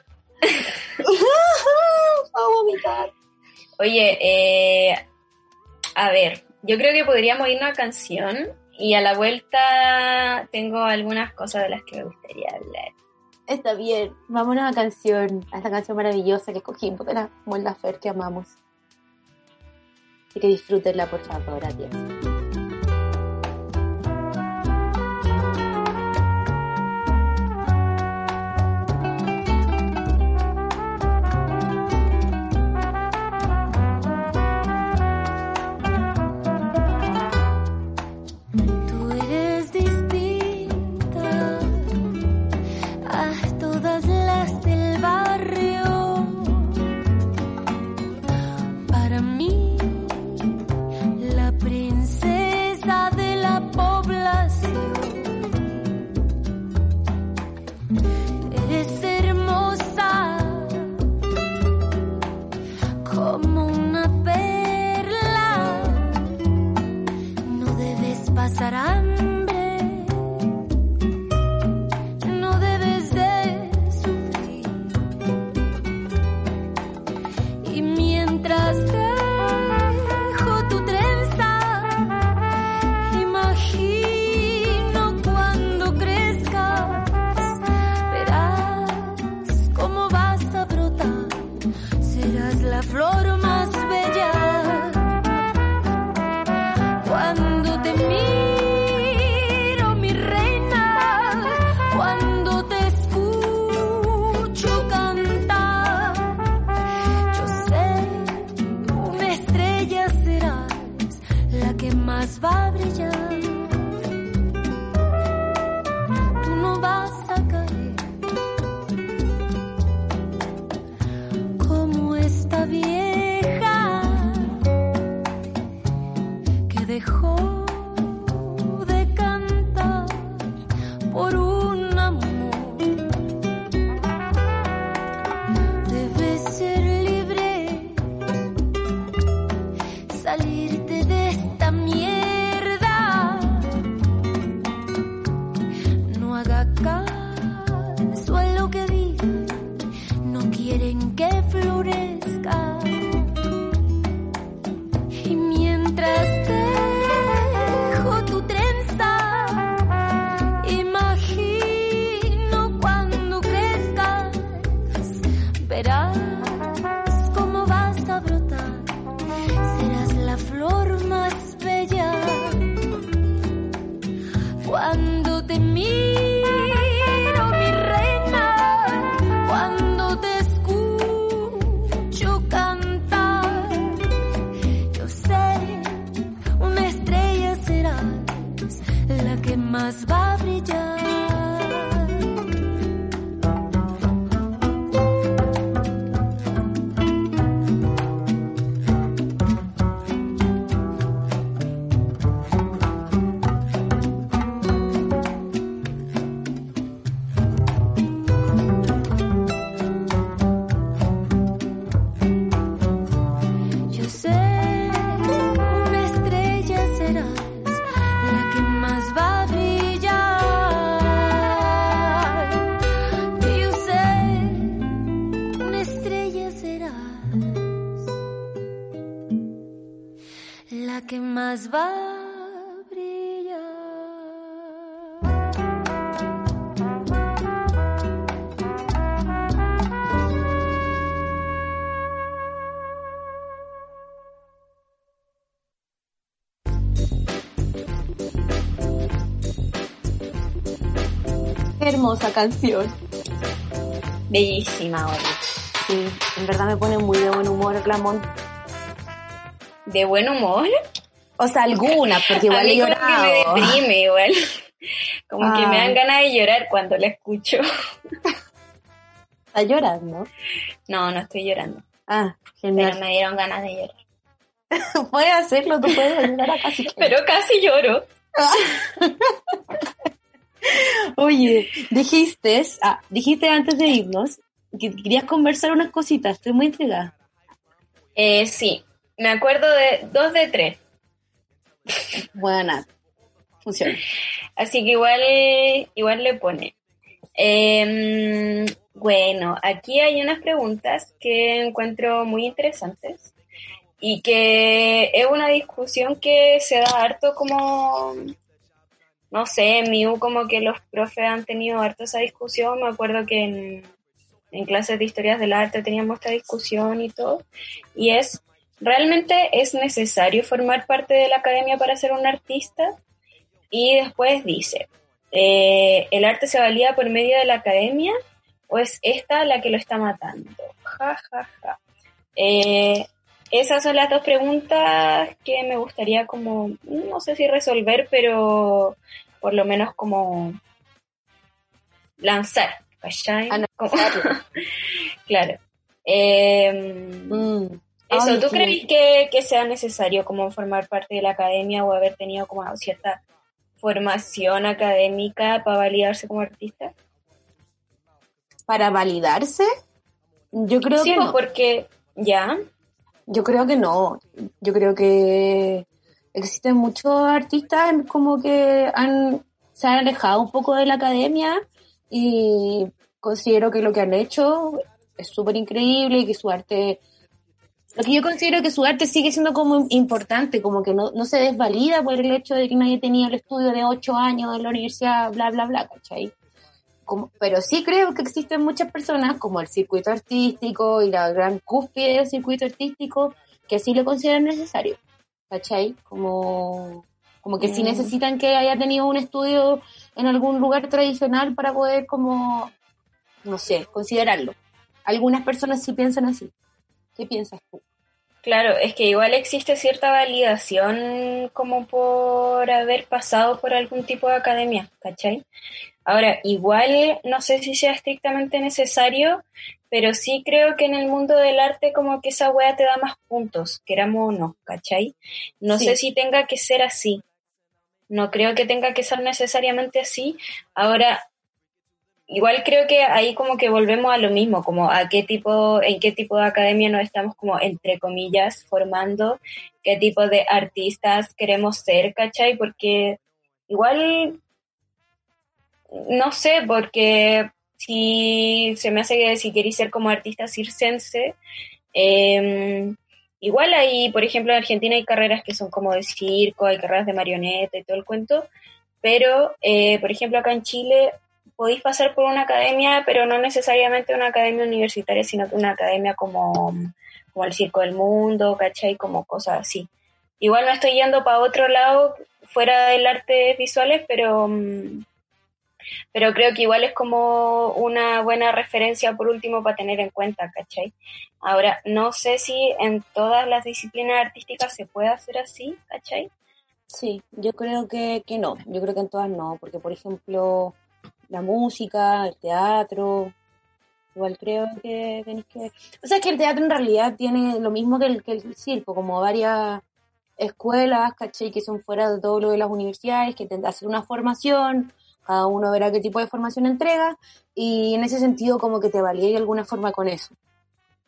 a vomitar. Oye, eh, a ver, yo creo que podríamos irnos a canción y a la vuelta tengo algunas cosas de las que me gustaría hablar. Está bien, vámonos a canción, a esta canción maravillosa que escogimos de la Molda Fer que amamos. Y que disfruten la ahora, Dios. Hermosa canción. Bellísima, oye. Sí, en verdad me pone muy de buen humor Clamón. De buen humor. O sea, algunas, porque igual a he como que me llorado. deprime igual. Como que me Ah. dan ganas de llorar cuando la escucho. Está llorando. No, no estoy llorando. Ah, Pero genial. me dieron ganas de llorar. Puedes hacerlo, tú puedes ayudar acá si quieres. Pero casi lloro. Oye, dijiste, ah, dijiste antes de irnos que querías conversar unas cositas. Estoy muy intrigada. Eh, sí, me acuerdo de dos de tres. Buena. Funciona. Así que igual, igual le pone. Em, bueno, aquí hay unas preguntas que encuentro muy interesantes y que es una discusión que se da harto como, no sé, en mi U como que los profes han tenido harto esa discusión. Me acuerdo que en, clases de historias del arte teníamos esta discusión y todo. Y es, ¿realmente es necesario formar parte de la academia para ser un artista? Y después dice, eh, ¿el arte se valía por medio de la academia o es esta la que lo está matando? Ja, ja, ja. Eh, esas son las dos preguntas que me gustaría como, no sé si resolver, pero por lo menos como lanzar, ¿cachai? Como- claro. Eh, Mm. eso, Ay, ¿tú crees que, que sea necesario como formar parte de la academia o haber tenido como cierta formación académica para validarse como artista? Para validarse, yo creo sí, que porque ya, Yo creo que no. Yo creo que existen muchos artistas como que han se han alejado un poco de la academia y considero que lo que han hecho es súper increíble y que su arte lo que yo considero que su arte sigue siendo como importante, como que no, no se desvalida por el hecho de que nadie tenía el estudio de ocho años en la universidad, bla, bla, bla, ¿cachai? Como- pero sí creo que existen muchas personas, como el circuito artístico y la gran cúspide del circuito artístico, que sí lo consideran necesario, ¿cachai? Como, como que sí Mm. necesitan que haya tenido un estudio en algún lugar tradicional para poder como, no sé, considerarlo. Algunas personas sí piensan así. ¿Qué piensas tú? claro, es que igual existe cierta validación como por haber pasado por algún tipo de academia, ¿cachai? Ahora, igual no sé si sea estrictamente necesario, pero sí creo que en el mundo del arte como que esa wea te da más puntos, queramos o no, ¿cachai? No Sí. sé si tenga que ser así. No creo que tenga que ser necesariamente así. Ahora, igual creo que ahí como que volvemos a lo mismo, como a qué tipo, en qué tipo de academia nos estamos como entre comillas formando, qué tipo de artistas queremos ser, ¿cachai? Porque igual, no sé, porque si se me hace que si queréis ser como artista circense, eh, igual hay, por ejemplo, en Argentina hay carreras que son como de circo, hay carreras de marioneta y todo el cuento, pero, eh, por ejemplo, acá en Chile podéis pasar por una academia, pero no necesariamente una academia universitaria, sino que una academia como, como el Circo del Mundo, ¿cachai? Como cosas así. Igual me estoy yendo para otro lado, fuera del arte visuales, pero, mm, pero creo que igual es como una buena referencia por último para tener en cuenta, ¿cachai? Ahora, no sé si en todas las disciplinas artísticas se puede hacer así, ¿cachai? Sí, yo creo que, que no, yo creo que en todas no, porque por ejemplo la música, el teatro, igual creo que tenéis que... O sea, es que el teatro en realidad tiene lo mismo que el, circo, como varias escuelas, ¿cachai? Que son fuera de todo lo de las universidades, que hacer una formación, cada uno verá qué tipo de formación entrega, y en ese sentido como que te valía de alguna forma con eso.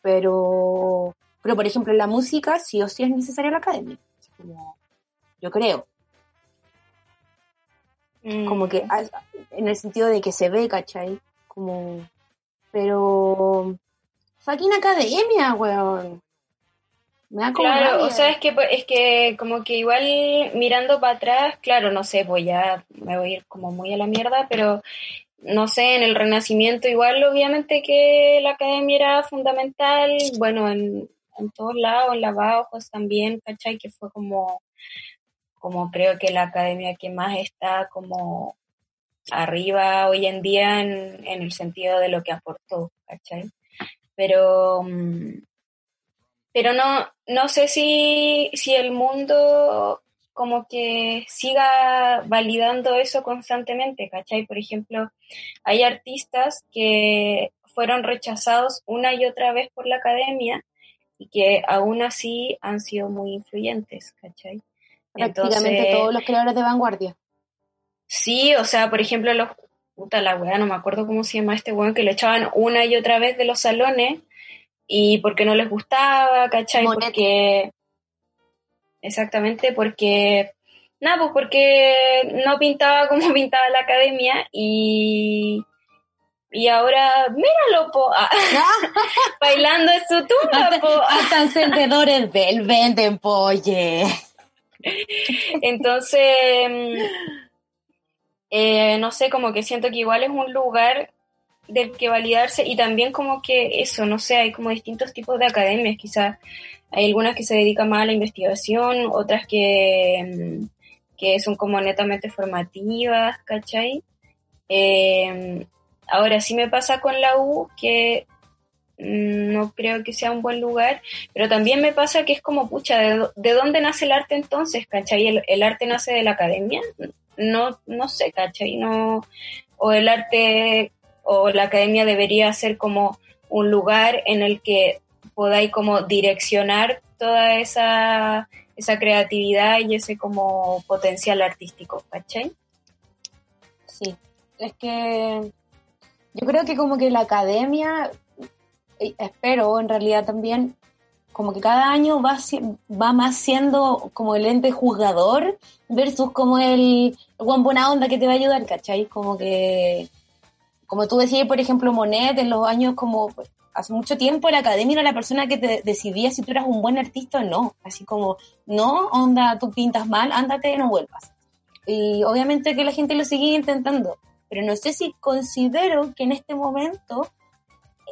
Pero, pero por ejemplo, en la música sí o sí es necesaria la academia. Como, yo creo. Como que Mm. en el sentido de que se ve, ¿cachai? Como, pero, fucking academia, weón. Me da como Claro, rabia. o sea, es que, es que como que igual mirando para atrás, claro, no sé, pues ya me voy a ir como muy a la mierda, pero no sé, en el Renacimiento igual obviamente que la academia era fundamental, bueno, en, en todos lados, en las bajos también, ¿cachai? Que fue como, como creo que la academia que más está como arriba hoy en día en, en el sentido de lo que aportó, ¿cachai? Pero... mm, pero no, no sé si, si el mundo como que siga validando eso constantemente, ¿cachai? Por ejemplo, hay artistas que fueron rechazados una y otra vez por la academia y que aún así han sido muy influyentes, ¿cachai? Prácticamente Entonces, todos los creadores de vanguardia. Sí, o sea, por ejemplo, los puta la weá, no me acuerdo cómo se llama este weón que lo echaban una y otra vez de los salones y porque no les gustaba, ¿cachai? Monet. Porque exactamente porque nada, pues porque no pintaba como pintaba la academia y y ahora míralo po, ah, bailando en su tumba, po. Hasta encendedores del venden, polle. Entonces, mm, eh, no sé, como que siento que igual es un lugar del que validarse y también como que eso, no sé, hay como distintos tipos de academias, quizás hay algunas que se dedican más a la investigación, otras que, mm, que son como netamente formativas, ¿cachai? Eh, ahora sí me pasa con la U que mm, no creo que sea un buen lugar, pero también me pasa que es como, pucha, ¿de, de dónde nace el arte entonces? ¿Cachai? ¿El, el arte nace de la academia? No, no sé, ¿cachai? No, o el arte o la academia debería ser como un lugar en el que podáis como direccionar toda esa, esa creatividad y ese como potencial artístico, ¿cachai? Sí, es que yo creo que como que la academia, espero en realidad también, como que cada año va, va más siendo como el ente juzgador versus como el buen buena onda que te va a ayudar, ¿cachai? Como que, como tú decías, por ejemplo, Monet, en los años como hace mucho tiempo la academia era la persona que te decidía si tú eras un buen artista o no. Así como, no, onda, tú pintas mal, ándate, no vuelvas. Y obviamente que la gente lo sigue intentando, pero no sé si considero que en este momento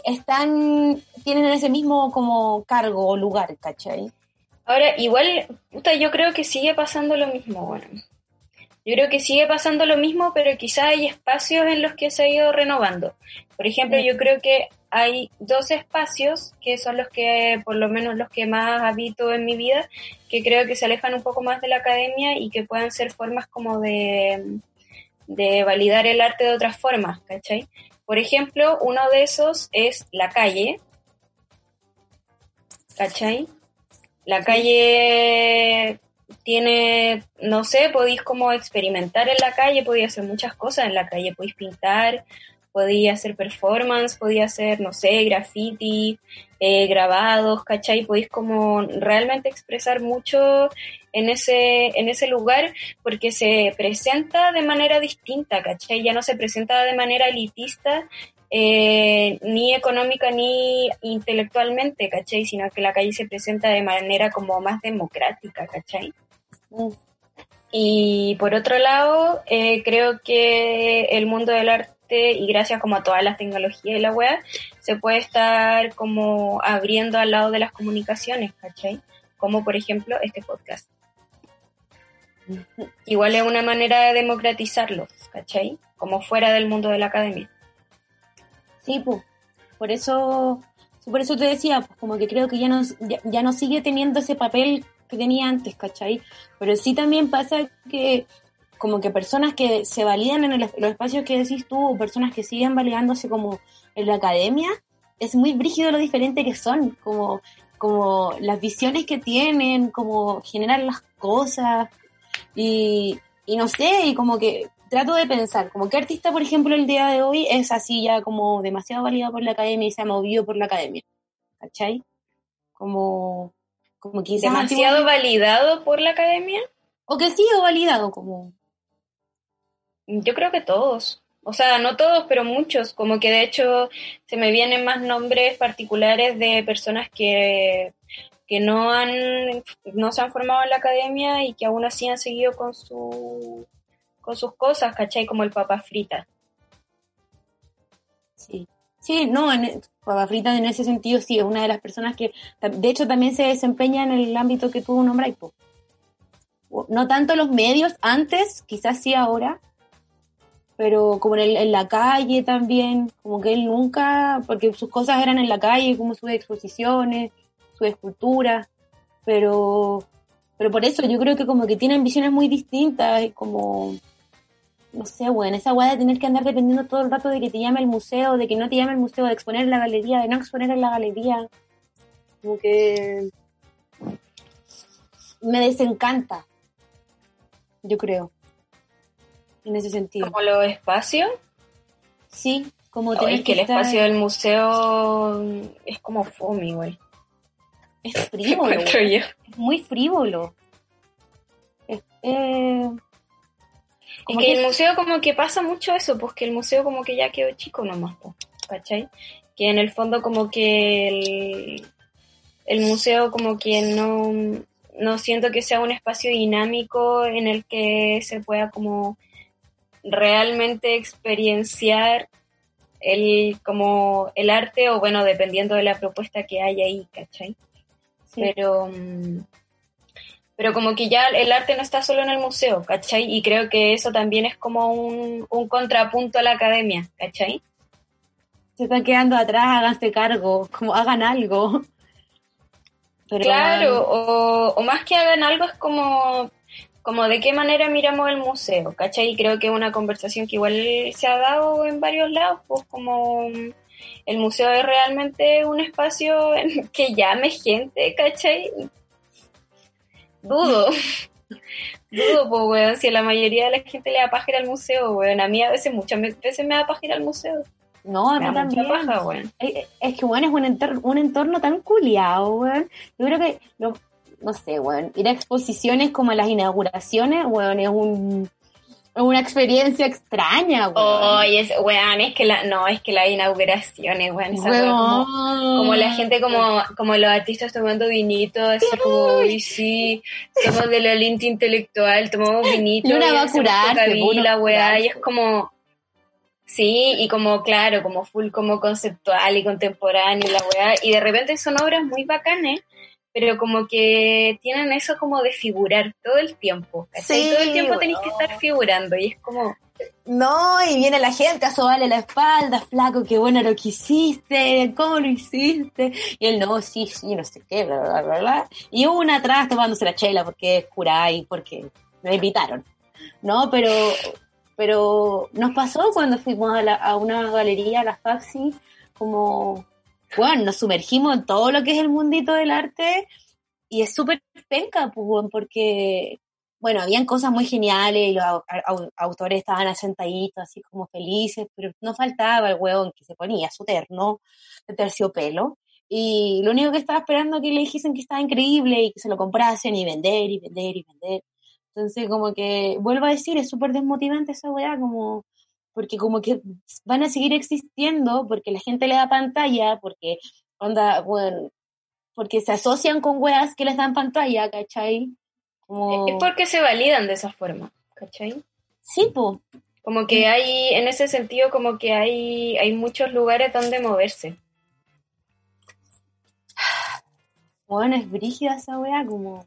están, tienen ese mismo como cargo o lugar, ¿cachai? Ahora, igual, puta, yo creo que sigue pasando lo mismo, bueno. Yo creo que sigue pasando lo mismo, pero quizá hay espacios en los que se ha ido renovando. Por ejemplo, yo creo que hay dos espacios que son los que, por lo menos los que más habito en mi vida, que creo que se alejan un poco más de la academia y que puedan ser formas como de, de validar el arte de otras formas, ¿cachai? Por ejemplo, uno de esos es la calle, ¿cachai? La calle tiene, no sé, podéis como experimentar en la calle, podéis hacer muchas cosas en la calle, podéis pintar, podéis hacer performance, podéis hacer, no sé, graffiti, eh, grabados, ¿cachai? Podéis como realmente expresar mucho en ese, en ese lugar porque se presenta de manera distinta, ¿cachai? Ya no se presenta de manera elitista eh, ni económica ni intelectualmente, ¿cachai? Sino que la calle se presenta de manera como más democrática, ¿cachai? Y por otro lado, eh, creo que el mundo del arte, y gracias como a todas las tecnologías y la web, se puede estar como abriendo al lado de las comunicaciones, ¿cachai? Como por ejemplo este podcast. Igual es una manera de democratizarlo, ¿cachai? Como fuera del mundo de la academia. Sí, pues. Por eso, por eso te decía, pues como que creo que ya no, ya, no sigue teniendo ese papel que tenía antes, ¿cachai? Pero sí también pasa que como que personas que se validan en los espacios que decís tú, o personas que siguen validándose como en la academia, es muy brígido lo diferente que son, como, como las visiones que tienen, como generar las cosas, y, y no sé, y como que trato de pensar, como qué artista, por ejemplo, el día de hoy es así ya como demasiado validado por la academia y se ha movido por la academia. ¿Cachai? Como, como quizás... ¿Demasiado validado por la academia? O que sí, o validado como... Yo creo que todos. O sea, no todos, pero muchos. Como que de hecho se me vienen más nombres particulares de personas que, que no han no se han formado en la academia y que aún así han seguido con su con sus cosas, ¿cachai? Como el papa frita. Sí, sí, no, en, e, papa en ese sentido sí, es una de las personas que, de hecho, también se desempeña en el ámbito que tú nombras. No tanto los medios, antes, quizás sí ahora, pero como en, en, la calle también, como que él nunca, porque sus cosas eran en la calle, como sus exposiciones, sus esculturas, pero, pero por eso yo creo que como que tienen visiones muy distintas como no sé, bueno, esa weá de tener que andar dependiendo todo el rato de que te llame el museo, de que no te llame el museo, de exponer en la galería, de no exponer en la galería, como que me desencanta, yo creo, en ese sentido. ¿Como los espacios? Sí, como tener es que, el espacio del museo es como fome, güey. Es frívolo, es muy frívolo. Es, eh, y que, el museo como que pasa mucho eso, pues que el museo como que ya quedó chico nomás, pues, ¿cachai? Que en el fondo como que el, el museo como que no, no siento que sea un espacio dinámico en el que se pueda como realmente experienciar el como el arte o bueno dependiendo de la propuesta que haya ahí, ¿cachai? Pero mm, pero como que ya el arte no está solo en el museo, ¿cachai? Y creo que eso también es como un, contrapunto a la academia, ¿cachai? Se están quedando atrás, háganse cargo, como hagan algo. claro, o, más que hagan algo es como, como de qué manera miramos el museo, ¿cachai? Y creo que es una conversación que igual se ha dado en varios lados, pues como el museo es realmente un espacio que llame gente, ¿cachai? Dudo. Dudo, pues, weón, si a la mayoría de la gente le da paja ir al museo, weón. A mí a veces, muchas veces me da paja ir al museo. No, a mí también. Paja, weón. Es, que, weón, es un entorno, un entorno tan culiado, weón. Yo creo que, no sé, weón, ir a exposiciones como las inauguraciones, weón, es un una experiencia extraña, weón. es, weón, es que la, no, es que la inauguración es, weón, como, como, la gente, como, como los artistas tomando vinito, así como, uy, sí, somos de la lente intelectual, tomamos vinito, y una va a curarse, y es como, sí, y como, claro, como full, como conceptual y contemporáneo, la weá, y de repente son obras muy bacanes, pero como que tienen eso como de figurar todo el tiempo. Sí, todo el tiempo tenéis que estar figurando y es como... No, y viene la gente a sobarle la espalda, flaco, qué bueno lo que hiciste, cómo lo hiciste. Y él, no, sí, sí, no sé qué, bla, bla, bla, bla. Y una atrás tomándose la chela porque es cura y porque me invitaron. No, pero, pero nos pasó cuando fuimos a, a una galería, a la Faxi, como bueno, nos sumergimos en todo lo que es el mundito del arte y es súper penca, pues, porque, bueno, habían cosas muy geniales y los autores estaban asentaditos, así como felices, pero no faltaba el hueón que se ponía su terno de terciopelo y lo único que estaba esperando que le dijesen que estaba increíble y que se lo comprasen y vender y vender y vender. Entonces, como que, vuelvo a decir, es súper desmotivante esa weá, como porque como que van a seguir existiendo, porque la gente le da pantalla, porque onda, bueno, porque se asocian con weas que les dan pantalla, ¿cachai? Es porque se validan de esa forma, ¿cachai? Sí, pues. Como que hay, en ese sentido, como que hay, hay muchos lugares donde moverse. Bueno, es brígida esa wea, como...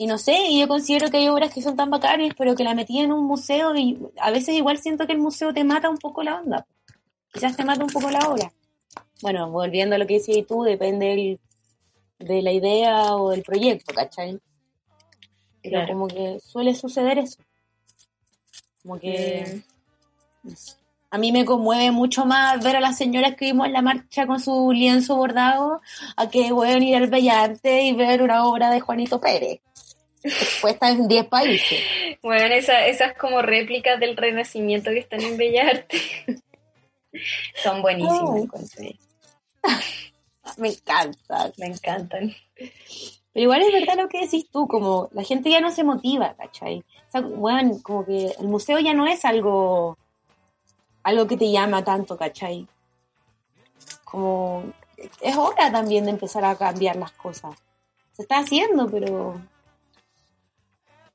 y no sé, y yo considero que hay obras que son tan bacanas, pero que la metí en un museo y a veces igual siento que el museo te mata un poco la onda. Quizás te mata un poco la obra. Bueno, volviendo a lo que decías tú, depende de la idea o del proyecto, ¿cachai? Pero como que suele suceder eso. Como que... A mí me conmueve mucho más ver a las señoras que vimos en la marcha con su lienzo bordado a que pueden ir al Bellarte y ver una obra de Juanito Pérez. Expuesta en 10 países. Bueno, esas como réplicas del Renacimiento que están en Bellarte son buenísimas. me encantan. Me encantan. Pero igual es verdad lo que decís tú, como la gente ya no se motiva, ¿cachai? O sea, bueno, como que el museo ya no es algo, algo que te llama tanto, ¿cachai? Como es hora también de empezar a cambiar las cosas. Se está haciendo, pero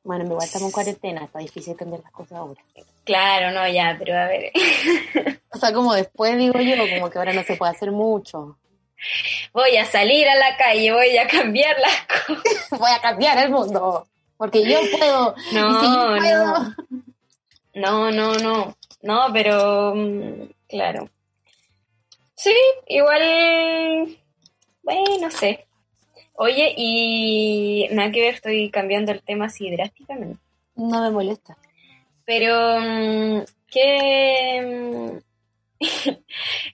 bueno, igual estamos en cuarentena, está difícil cambiar las cosas ahora. Claro, no, ya, pero a ver. o sea, como después digo yo, como que ahora no se puede hacer mucho voy a salir a la calle, voy a cambiar las cosas. voy a cambiar el mundo, porque yo puedo. No, no. No, no, no. No, pero mm, claro. Sí, igual. Bueno, no sé. Oye, y nada que ver, estoy cambiando el tema así drásticamente. No me molesta. Pero, mm, ¿qué, mm,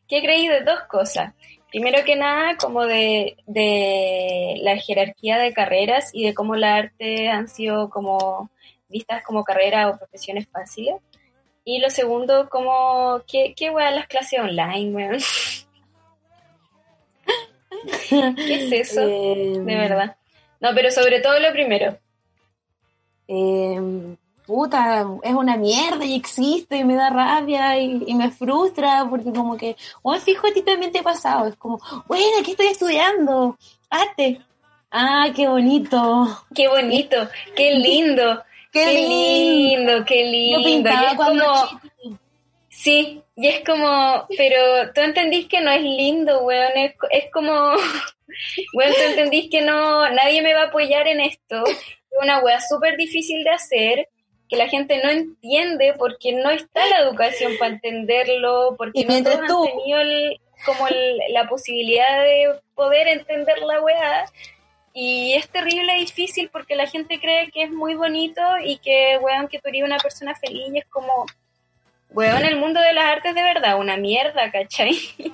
¿qué creí de dos cosas? primero que nada, como de, la jerarquía de carreras y de cómo la arte han sido como vistas como carrera o profesiones fáciles. Y lo segundo, como, ¿qué, qué las clases online, weón? ¿Qué es eso? de em. verdad. No, pero sobre todo lo primero. Eh, puta, es una mierda y existe y me da rabia y, me frustra porque como que, oh, fijo, a ti también te ha pasado, es como, bueno, ¿qué estoy estudiando? Arte. Ah, qué bonito. Qué bonito, qué lindo. Qué, lindo, qué lindo. es como, sí, y es como, pero tú entendís que no es lindo, weón, es, es como, weón, tú entendís que no, nadie me va a apoyar en esto. Es una wea súper difícil de hacer que la gente no entiende porque no está la educación para entenderlo, porque no todos tú... han tenido como la posibilidad de poder entender la weá. Y es terrible y difícil porque la gente cree que es muy bonito y que, weón, que tú eres una persona feliz y es como, weón, el mundo de las artes de verdad, una mierda, ¿cachai?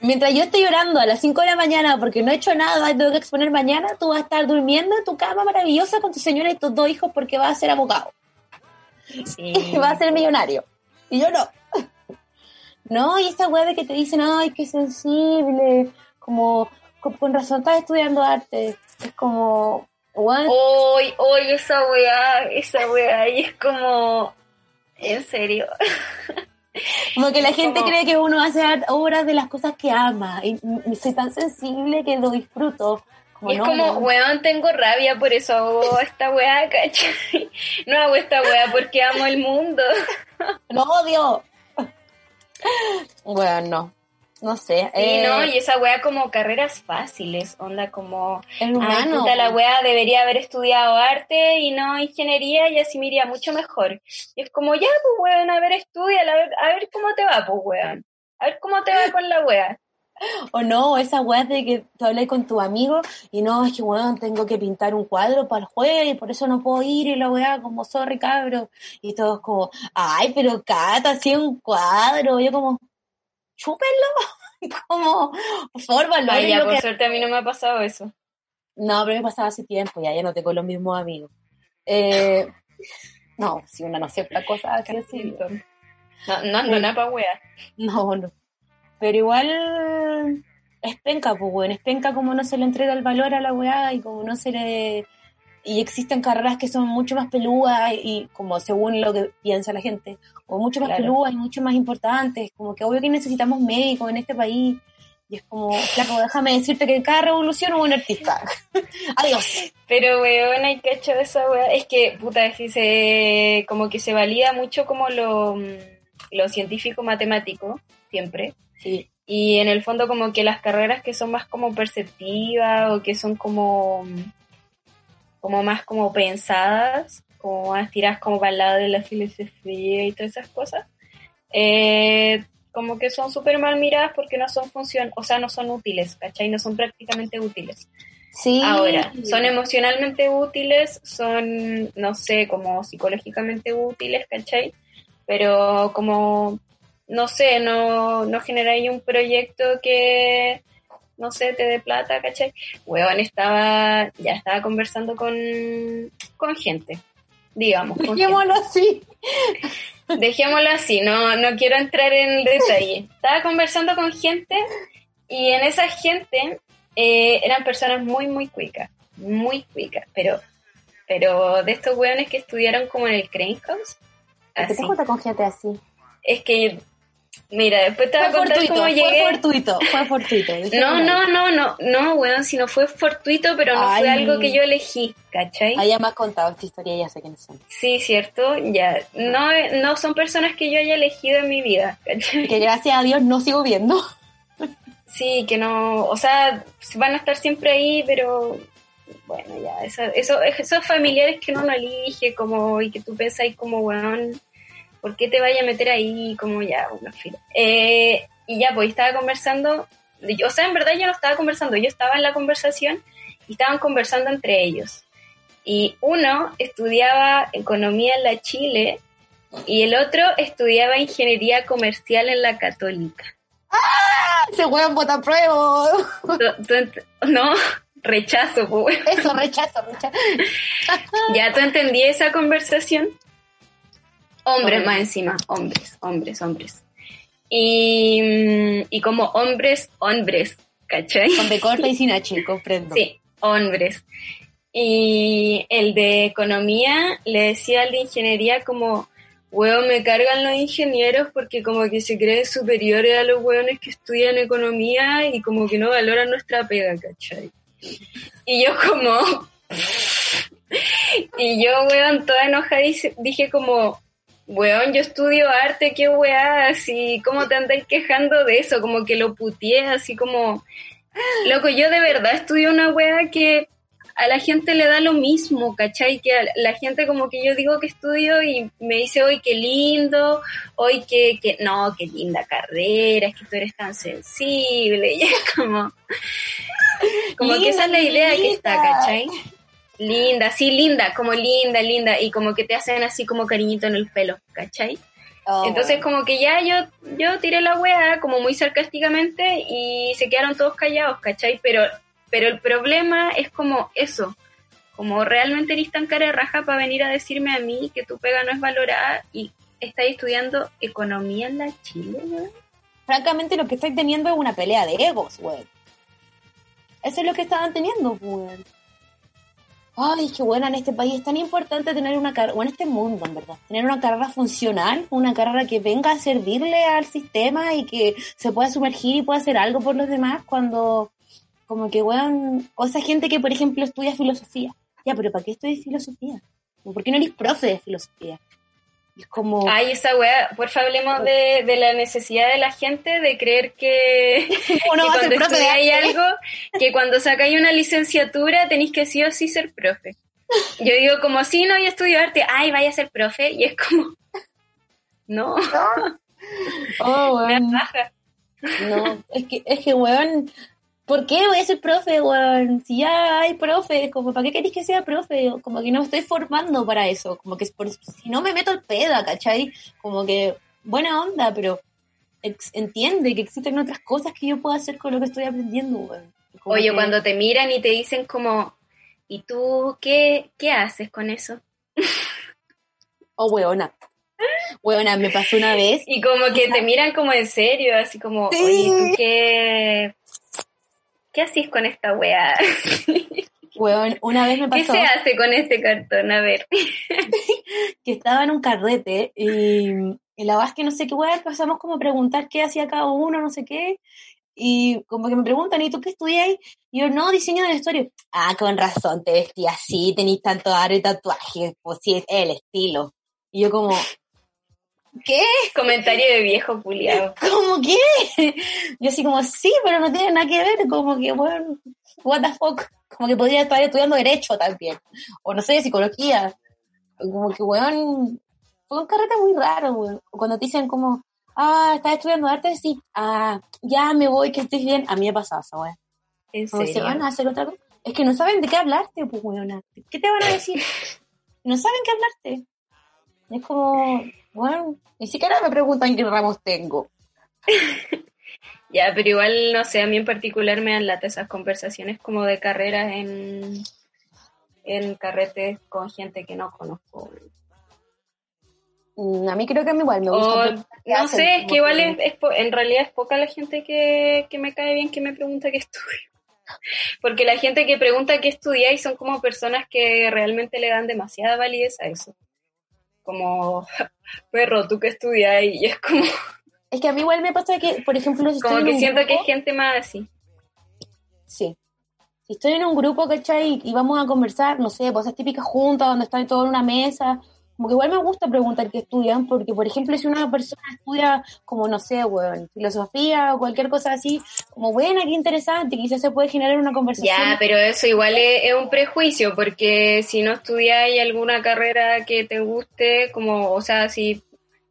Mientras yo estoy llorando a las 5 de la mañana porque no he hecho nada, tengo que exponer mañana, tú vas a estar durmiendo en tu cama maravillosa con tu señora y tus dos hijos porque vas a ser abogado. Y va a ser millonario. Y yo no. No, y esa weá de que te dicen, ay, qué sensible, como, con, razón estás estudiando arte. Es como, Hoy, hoy esa weá, esa weá, y es como, en serio. Como que la gente cree que uno hace obras de las cosas que ama. Y soy tan sensible que lo disfruto y es como, weón, tengo rabia, por eso hago esta weá, ¿cachai? No hago esta weá porque amo el mundo. Lo odio. Bueno, no. No sé. Y no, eh, y esa weá como carreras fáciles, onda como... El humano. la weá debería haber estudiado arte y no ingeniería y así me iría mucho mejor. Y es como, ya, pues weón, a ver, estudia, a ver, a ver cómo te va, pues weón. A ver cómo te va con la weá. O no, esa weá de que tú hablé con tu amigo y no, es que weón, tengo que pintar un cuadro para el jueves y por eso no puedo ir y la weá como, sorry cabro. Y todos como, ay, pero Cata, así un cuadro. yo como, chúpenlo. como, fórmalo. Ay, ya, por suerte a mí no me ha pasado eso. No, pero me pasaba hace tiempo, ya, ya no tengo los mismos amigos. Eh, no, si una no acepta cosas así, No, no, no, nada para weá. No, no. Pero igual es penca, pues, weón. Es penca como no se le entrega el valor a la weá y como no se le. Y existen carreras que son mucho más peludas y como según lo que piensa la gente, o mucho más peludas y mucho más importantes. Como que obvio que necesitamos médicos en este país. Y es como, flaco, déjame decirte que en cada revolución hubo un artista. Adiós. Pero, weón, hay que echar esa weá. Es que, puta, es que se, como que se valida mucho como lo, lo científico matemático, siempre. Sí. Y en el fondo como que las carreras que son más como perceptivas o que son como como más como pensadas, como más tiradas como para el lado de la filosofía y todas esas cosas, eh, como que son súper mal miradas porque no son función, o sea, no son útiles, ¿cachai? No son prácticamente útiles. Sí. Ahora, son emocionalmente útiles, son, no sé, como psicológicamente útiles, ¿cachai? Pero como, no sé, no, no generáis un proyecto que, no sé, te dé plata, ¿cachai? Weón, estaba, ya estaba conversando con, con gente, digamos. con Dejémoslo así. Dejémoslo así, no, no quiero entrar en detalle. Estaba conversando con gente y en esa gente eh, eran personas muy, muy cuicas, muy cuicas, pero, pero de estos weones que estudiaron como en el Crane House. ¿Qué te juntas con gente así? Es que, mira, después te voy a contar fortuito, cómo llegué. fue fortuito, fue fortuito. No, no, no, no, no, weón, si no fue fortuito, pero no fue algo que yo elegí, ¿cachai? Ah, ya me has contado esta historia, ya sé quiénes son. Sí, cierto, ya. No, no son personas que yo haya elegido en mi vida, ¿cachai? Que gracias a Dios no sigo viendo. Sí, que no, o sea, van a estar siempre ahí, pero bueno, ya, eso, eso, esos familiares que uno no elige, como, y que tú pensás como, weón, ¿por qué te vaya a meter ahí? Como ya, una fila. Eh, y ya, pues estaba conversando, o sea, en verdad yo no estaba conversando, yo estaba en la conversación y estaban conversando entre ellos. Y uno estudiaba economía en la Chile y el otro estudiaba ingeniería comercial en la católica. Vota prueba. Tú- tú ent- no, rechazo, pues. Eso, rechazo, rechazo. Ya tú entendí esa conversación. Hombres más encima, hombres, hombres, hombres. Y, mm, y como hombres, hombres, ¿cachai? Con B corta y sin H, comprendo. Sí, hombres. Y el de economía le decía al de ingeniería como, huevo, me cargan los ingenieros porque como que se creen superiores a los hueones que estudian economía y como que no valoran nuestra pega, ¿cachai? Y yo como... y yo, weón, toda enojada dije como, weón, yo estudio arte, qué weá, así, ¿cómo te andáis quejando de eso? Como que lo puteé, así como... Loco, yo de verdad estudio una weá que a la gente le da lo mismo, ¿cachai? Que a la gente como que yo digo que estudio y me dice, hoy qué lindo, hoy que, que, no, qué linda carrera, es que tú eres tan sensible, y es como, como que esa es la idea que está. ¿cachai? Linda, sí, linda, como linda, linda, y como que te hacen así como cariñito en el pelo, ¿cachai? Oh, Entonces como que ya yo, yo tiré la weá como muy sarcásticamente y se quedaron todos callados, ¿cachai? Pero, pero el problema es como eso, como realmente eres tan cara de raja para venir a decirme a mí que tu pega no es valorada y estás estudiando economía en la Chile, weón. Francamente, lo que estoy teniendo es una pelea de egos, weón. Eso es lo que estaban teniendo, weón. Ay, qué buena en este país. Es tan importante tener una carrera, o en este mundo, en verdad, tener una carrera funcional, una carrera que venga a servirle al sistema y que se pueda sumergir y pueda hacer algo por los demás cuando, como que, weón, o esa gente que, por ejemplo, estudia filosofía. Ya, pero ¿para qué estudias filosofía? ¿Por qué no eres profe de filosofía? Es como... Ay, esa weá, por favor hablemos de, de la necesidad de la gente de creer que, uno que va a ser cuando profe estudiáis arte. algo, que cuando sacáis una licenciatura tenéis que sí o sí ser profe. Yo digo como, sí, no, yo estudio arte, ay, vaya a ser profe, y es como, no, Oh, me weón. baja. No, es que, es que, weón, ¿por qué voy a ser profe, weón? Si ya hay profe, como, ¿para qué queréis que sea profe? Como que no me estoy formando para eso, como que por, si no me meto el peda, ¿cachai? Como que, buena onda, pero entiende que existen otras cosas que yo puedo hacer con lo que estoy aprendiendo, weón. Como Oye, que- cuando te miran y te dicen como, ¿y tú qué, qué haces con eso? Oh, weona. Weona, me pasó una vez. Y como que te miran como en serio, así como, Sí. oye, ¿tú qué, qué haces con esta weá? Weón, una vez me ¿Qué pasó se hace con este cartón? A ver. que estaba en un carrete y, y la que no sé qué weón, pasamos como a preguntar qué hacía cada uno, no sé qué. Y como que me preguntan, ¿y tú qué estudiáis? Y yo, no, diseño de vestuario. Ah, con razón, te vestí así, tenís tanto aro y tatuajes, pues sí, es el estilo. Y yo como, ¿qué? Comentario de viejo puliado. ¿Cómo qué? Yo así como, sí, pero no tiene nada que ver, como que, bueno, what the fuck. Como que podría estar estudiando Derecho también. O no sé, Psicología. Como que, weón, fue un carrete muy raro, weón. Cuando te dicen como, ah, estás estudiando arte, sí, ah, ya me voy, que estés bien. A mí me pasaba esa weón. ¿En se van a hacer otra cosa. Es que no saben de qué hablarte, pues, weona. ¿Qué te van a decir? No saben qué hablarte. Es como, bueno, ni siquiera me preguntan qué ramos tengo. Ya, pero igual, no sé, a mí en particular me dan lata esas conversaciones como de carreras en, en carretes con gente que no conozco. Mm, A mí creo que a mí igual me gusta. O, no hacen, sé, es que igual es, en realidad es poca la gente que, que me cae bien que me pregunta qué estudio. Porque la gente que pregunta qué estudiáis son como personas que realmente le dan demasiada validez a eso. Como, perro, ¿tú qué estudias? Y es como, Es que a mí igual me pasa que, por ejemplo, si como estoy en que un siento que grupo- hay gente más así. Sí. Si estoy en un grupo, ¿cachai? Y vamos a conversar, no sé, pues esas típicas juntas donde están todos en una mesa. Como que igual me gusta preguntar qué estudian, porque, por ejemplo, si una persona estudia, como, no sé, weón, filosofía o cualquier cosa así, como, buena, qué interesante, quizás se puede generar una conversación. Ya, pero eso igual es, es un prejuicio, porque si no estudiáis alguna carrera que te guste, como, o sea, si,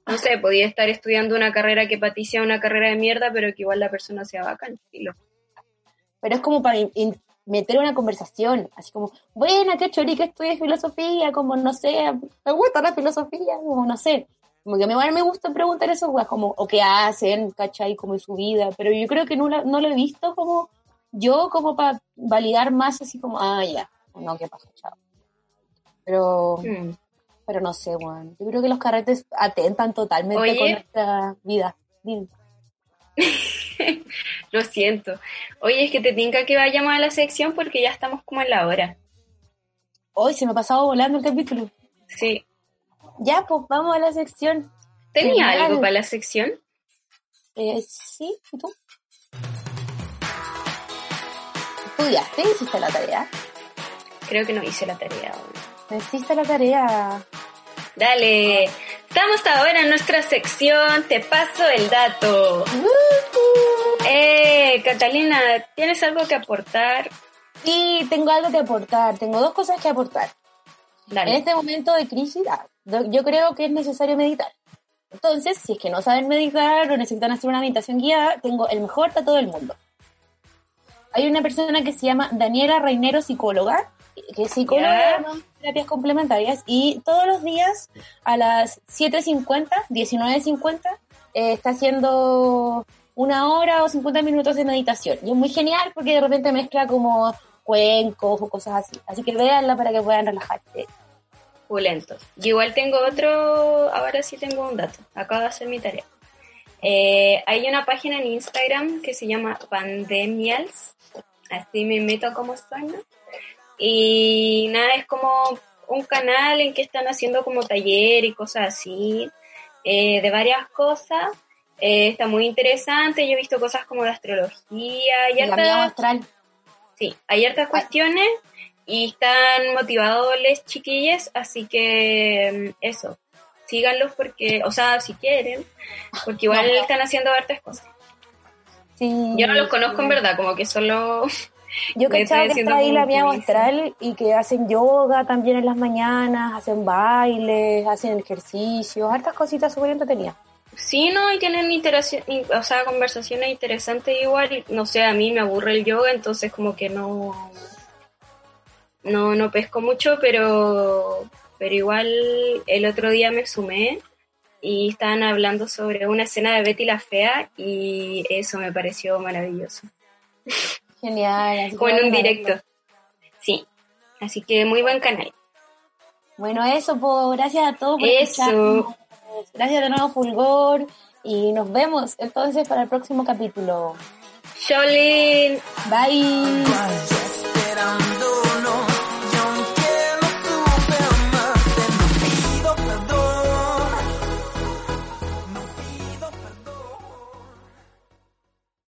no sé, podía estar estudiando una carrera que para ti sea una carrera de mierda, pero que igual la persona sea bacán. Pero es como para in- meter una conversación, así como, qué chori que estudias filosofía, como, no sé, me gusta la filosofía, como, no sé. Como que a mí me gusta preguntar eso, weas, como, o qué hacen, ¿cachai? Como en su vida, pero yo creo que no, la- no lo he visto como, yo como para validar más, así como, ah, ya, no, qué pasa, chao. Pero, Hmm. pero no sé, weón. Yo creo que los carretes atentan totalmente Oye. con nuestra vida. Dime. Lo siento. Oye, es que te tinca que vayamos a la sección porque ya estamos como en la hora. Hoy se me ha pasado volando el capítulo. Sí. Ya, pues vamos a la sección. ¿Tenía Genial. algo para la sección? Eh, sí, ¿y tú? ¿Estudiaste? ¿Hiciste la tarea? Creo que no hice la tarea. ¿No hiciste la tarea? Dale. Estamos ahora en nuestra sección Te paso el dato. Eh, Catalina, ¿tienes algo que aportar? Sí, tengo algo que aportar. Tengo dos cosas que aportar. En Dale. este momento de crisis, ah, yo creo que es necesario meditar. Entonces, si es que no saben meditar o necesitan hacer una meditación guiada, tengo el mejor dato del mundo. Hay una persona que se llama Daniela Reinero, psicóloga, que es psicóloga de terapias complementarias y todos los días a las 7.50, 19.50, eh, está haciendo una hora o 50 minutos de meditación. Y es muy genial porque de repente mezcla como cuencos o cosas así. Así que véanla para que puedan relajarse. Pulentos. Yo igual tengo otro, ahora sí tengo un dato. Acabo de hacer mi tarea. Eh, hay una página en Instagram que se llama Pandemials. Así me meto como suena. Y nada, es como un canal en que están haciendo como taller y cosas así, eh, de varias cosas. Eh, está muy interesante. Yo he visto cosas como de astrología y hartas- astral. Sí, hay hartas cuestiones y están motivados les chiquilles, así que mm, eso, síganlos porque, o sea, si quieren, porque igual No, no. están haciendo hartas cosas. Sí. Yo no los conozco en verdad, como que solo... Yo cachaba que está ahí la mía astral y que hacen yoga también en las mañanas, hacen bailes, hacen ejercicios, hartas cositas súper entretenidas. Sí, no, y tienen o sea, conversaciones interesantes igual, no sé, a mí me aburre el yoga, entonces como que no... No, no pesco mucho, pero, pero igual el otro día me sumé y estaban hablando sobre una escena de Betty la Fea y eso me pareció maravilloso. Genial. Como en un directo. Sí. Así que muy buen canal. Bueno, eso, pues, gracias a todos por Eso. escucharnos. Gracias de nuevo, Fulgor. Y nos vemos entonces para el próximo capítulo. Jolene. Bye.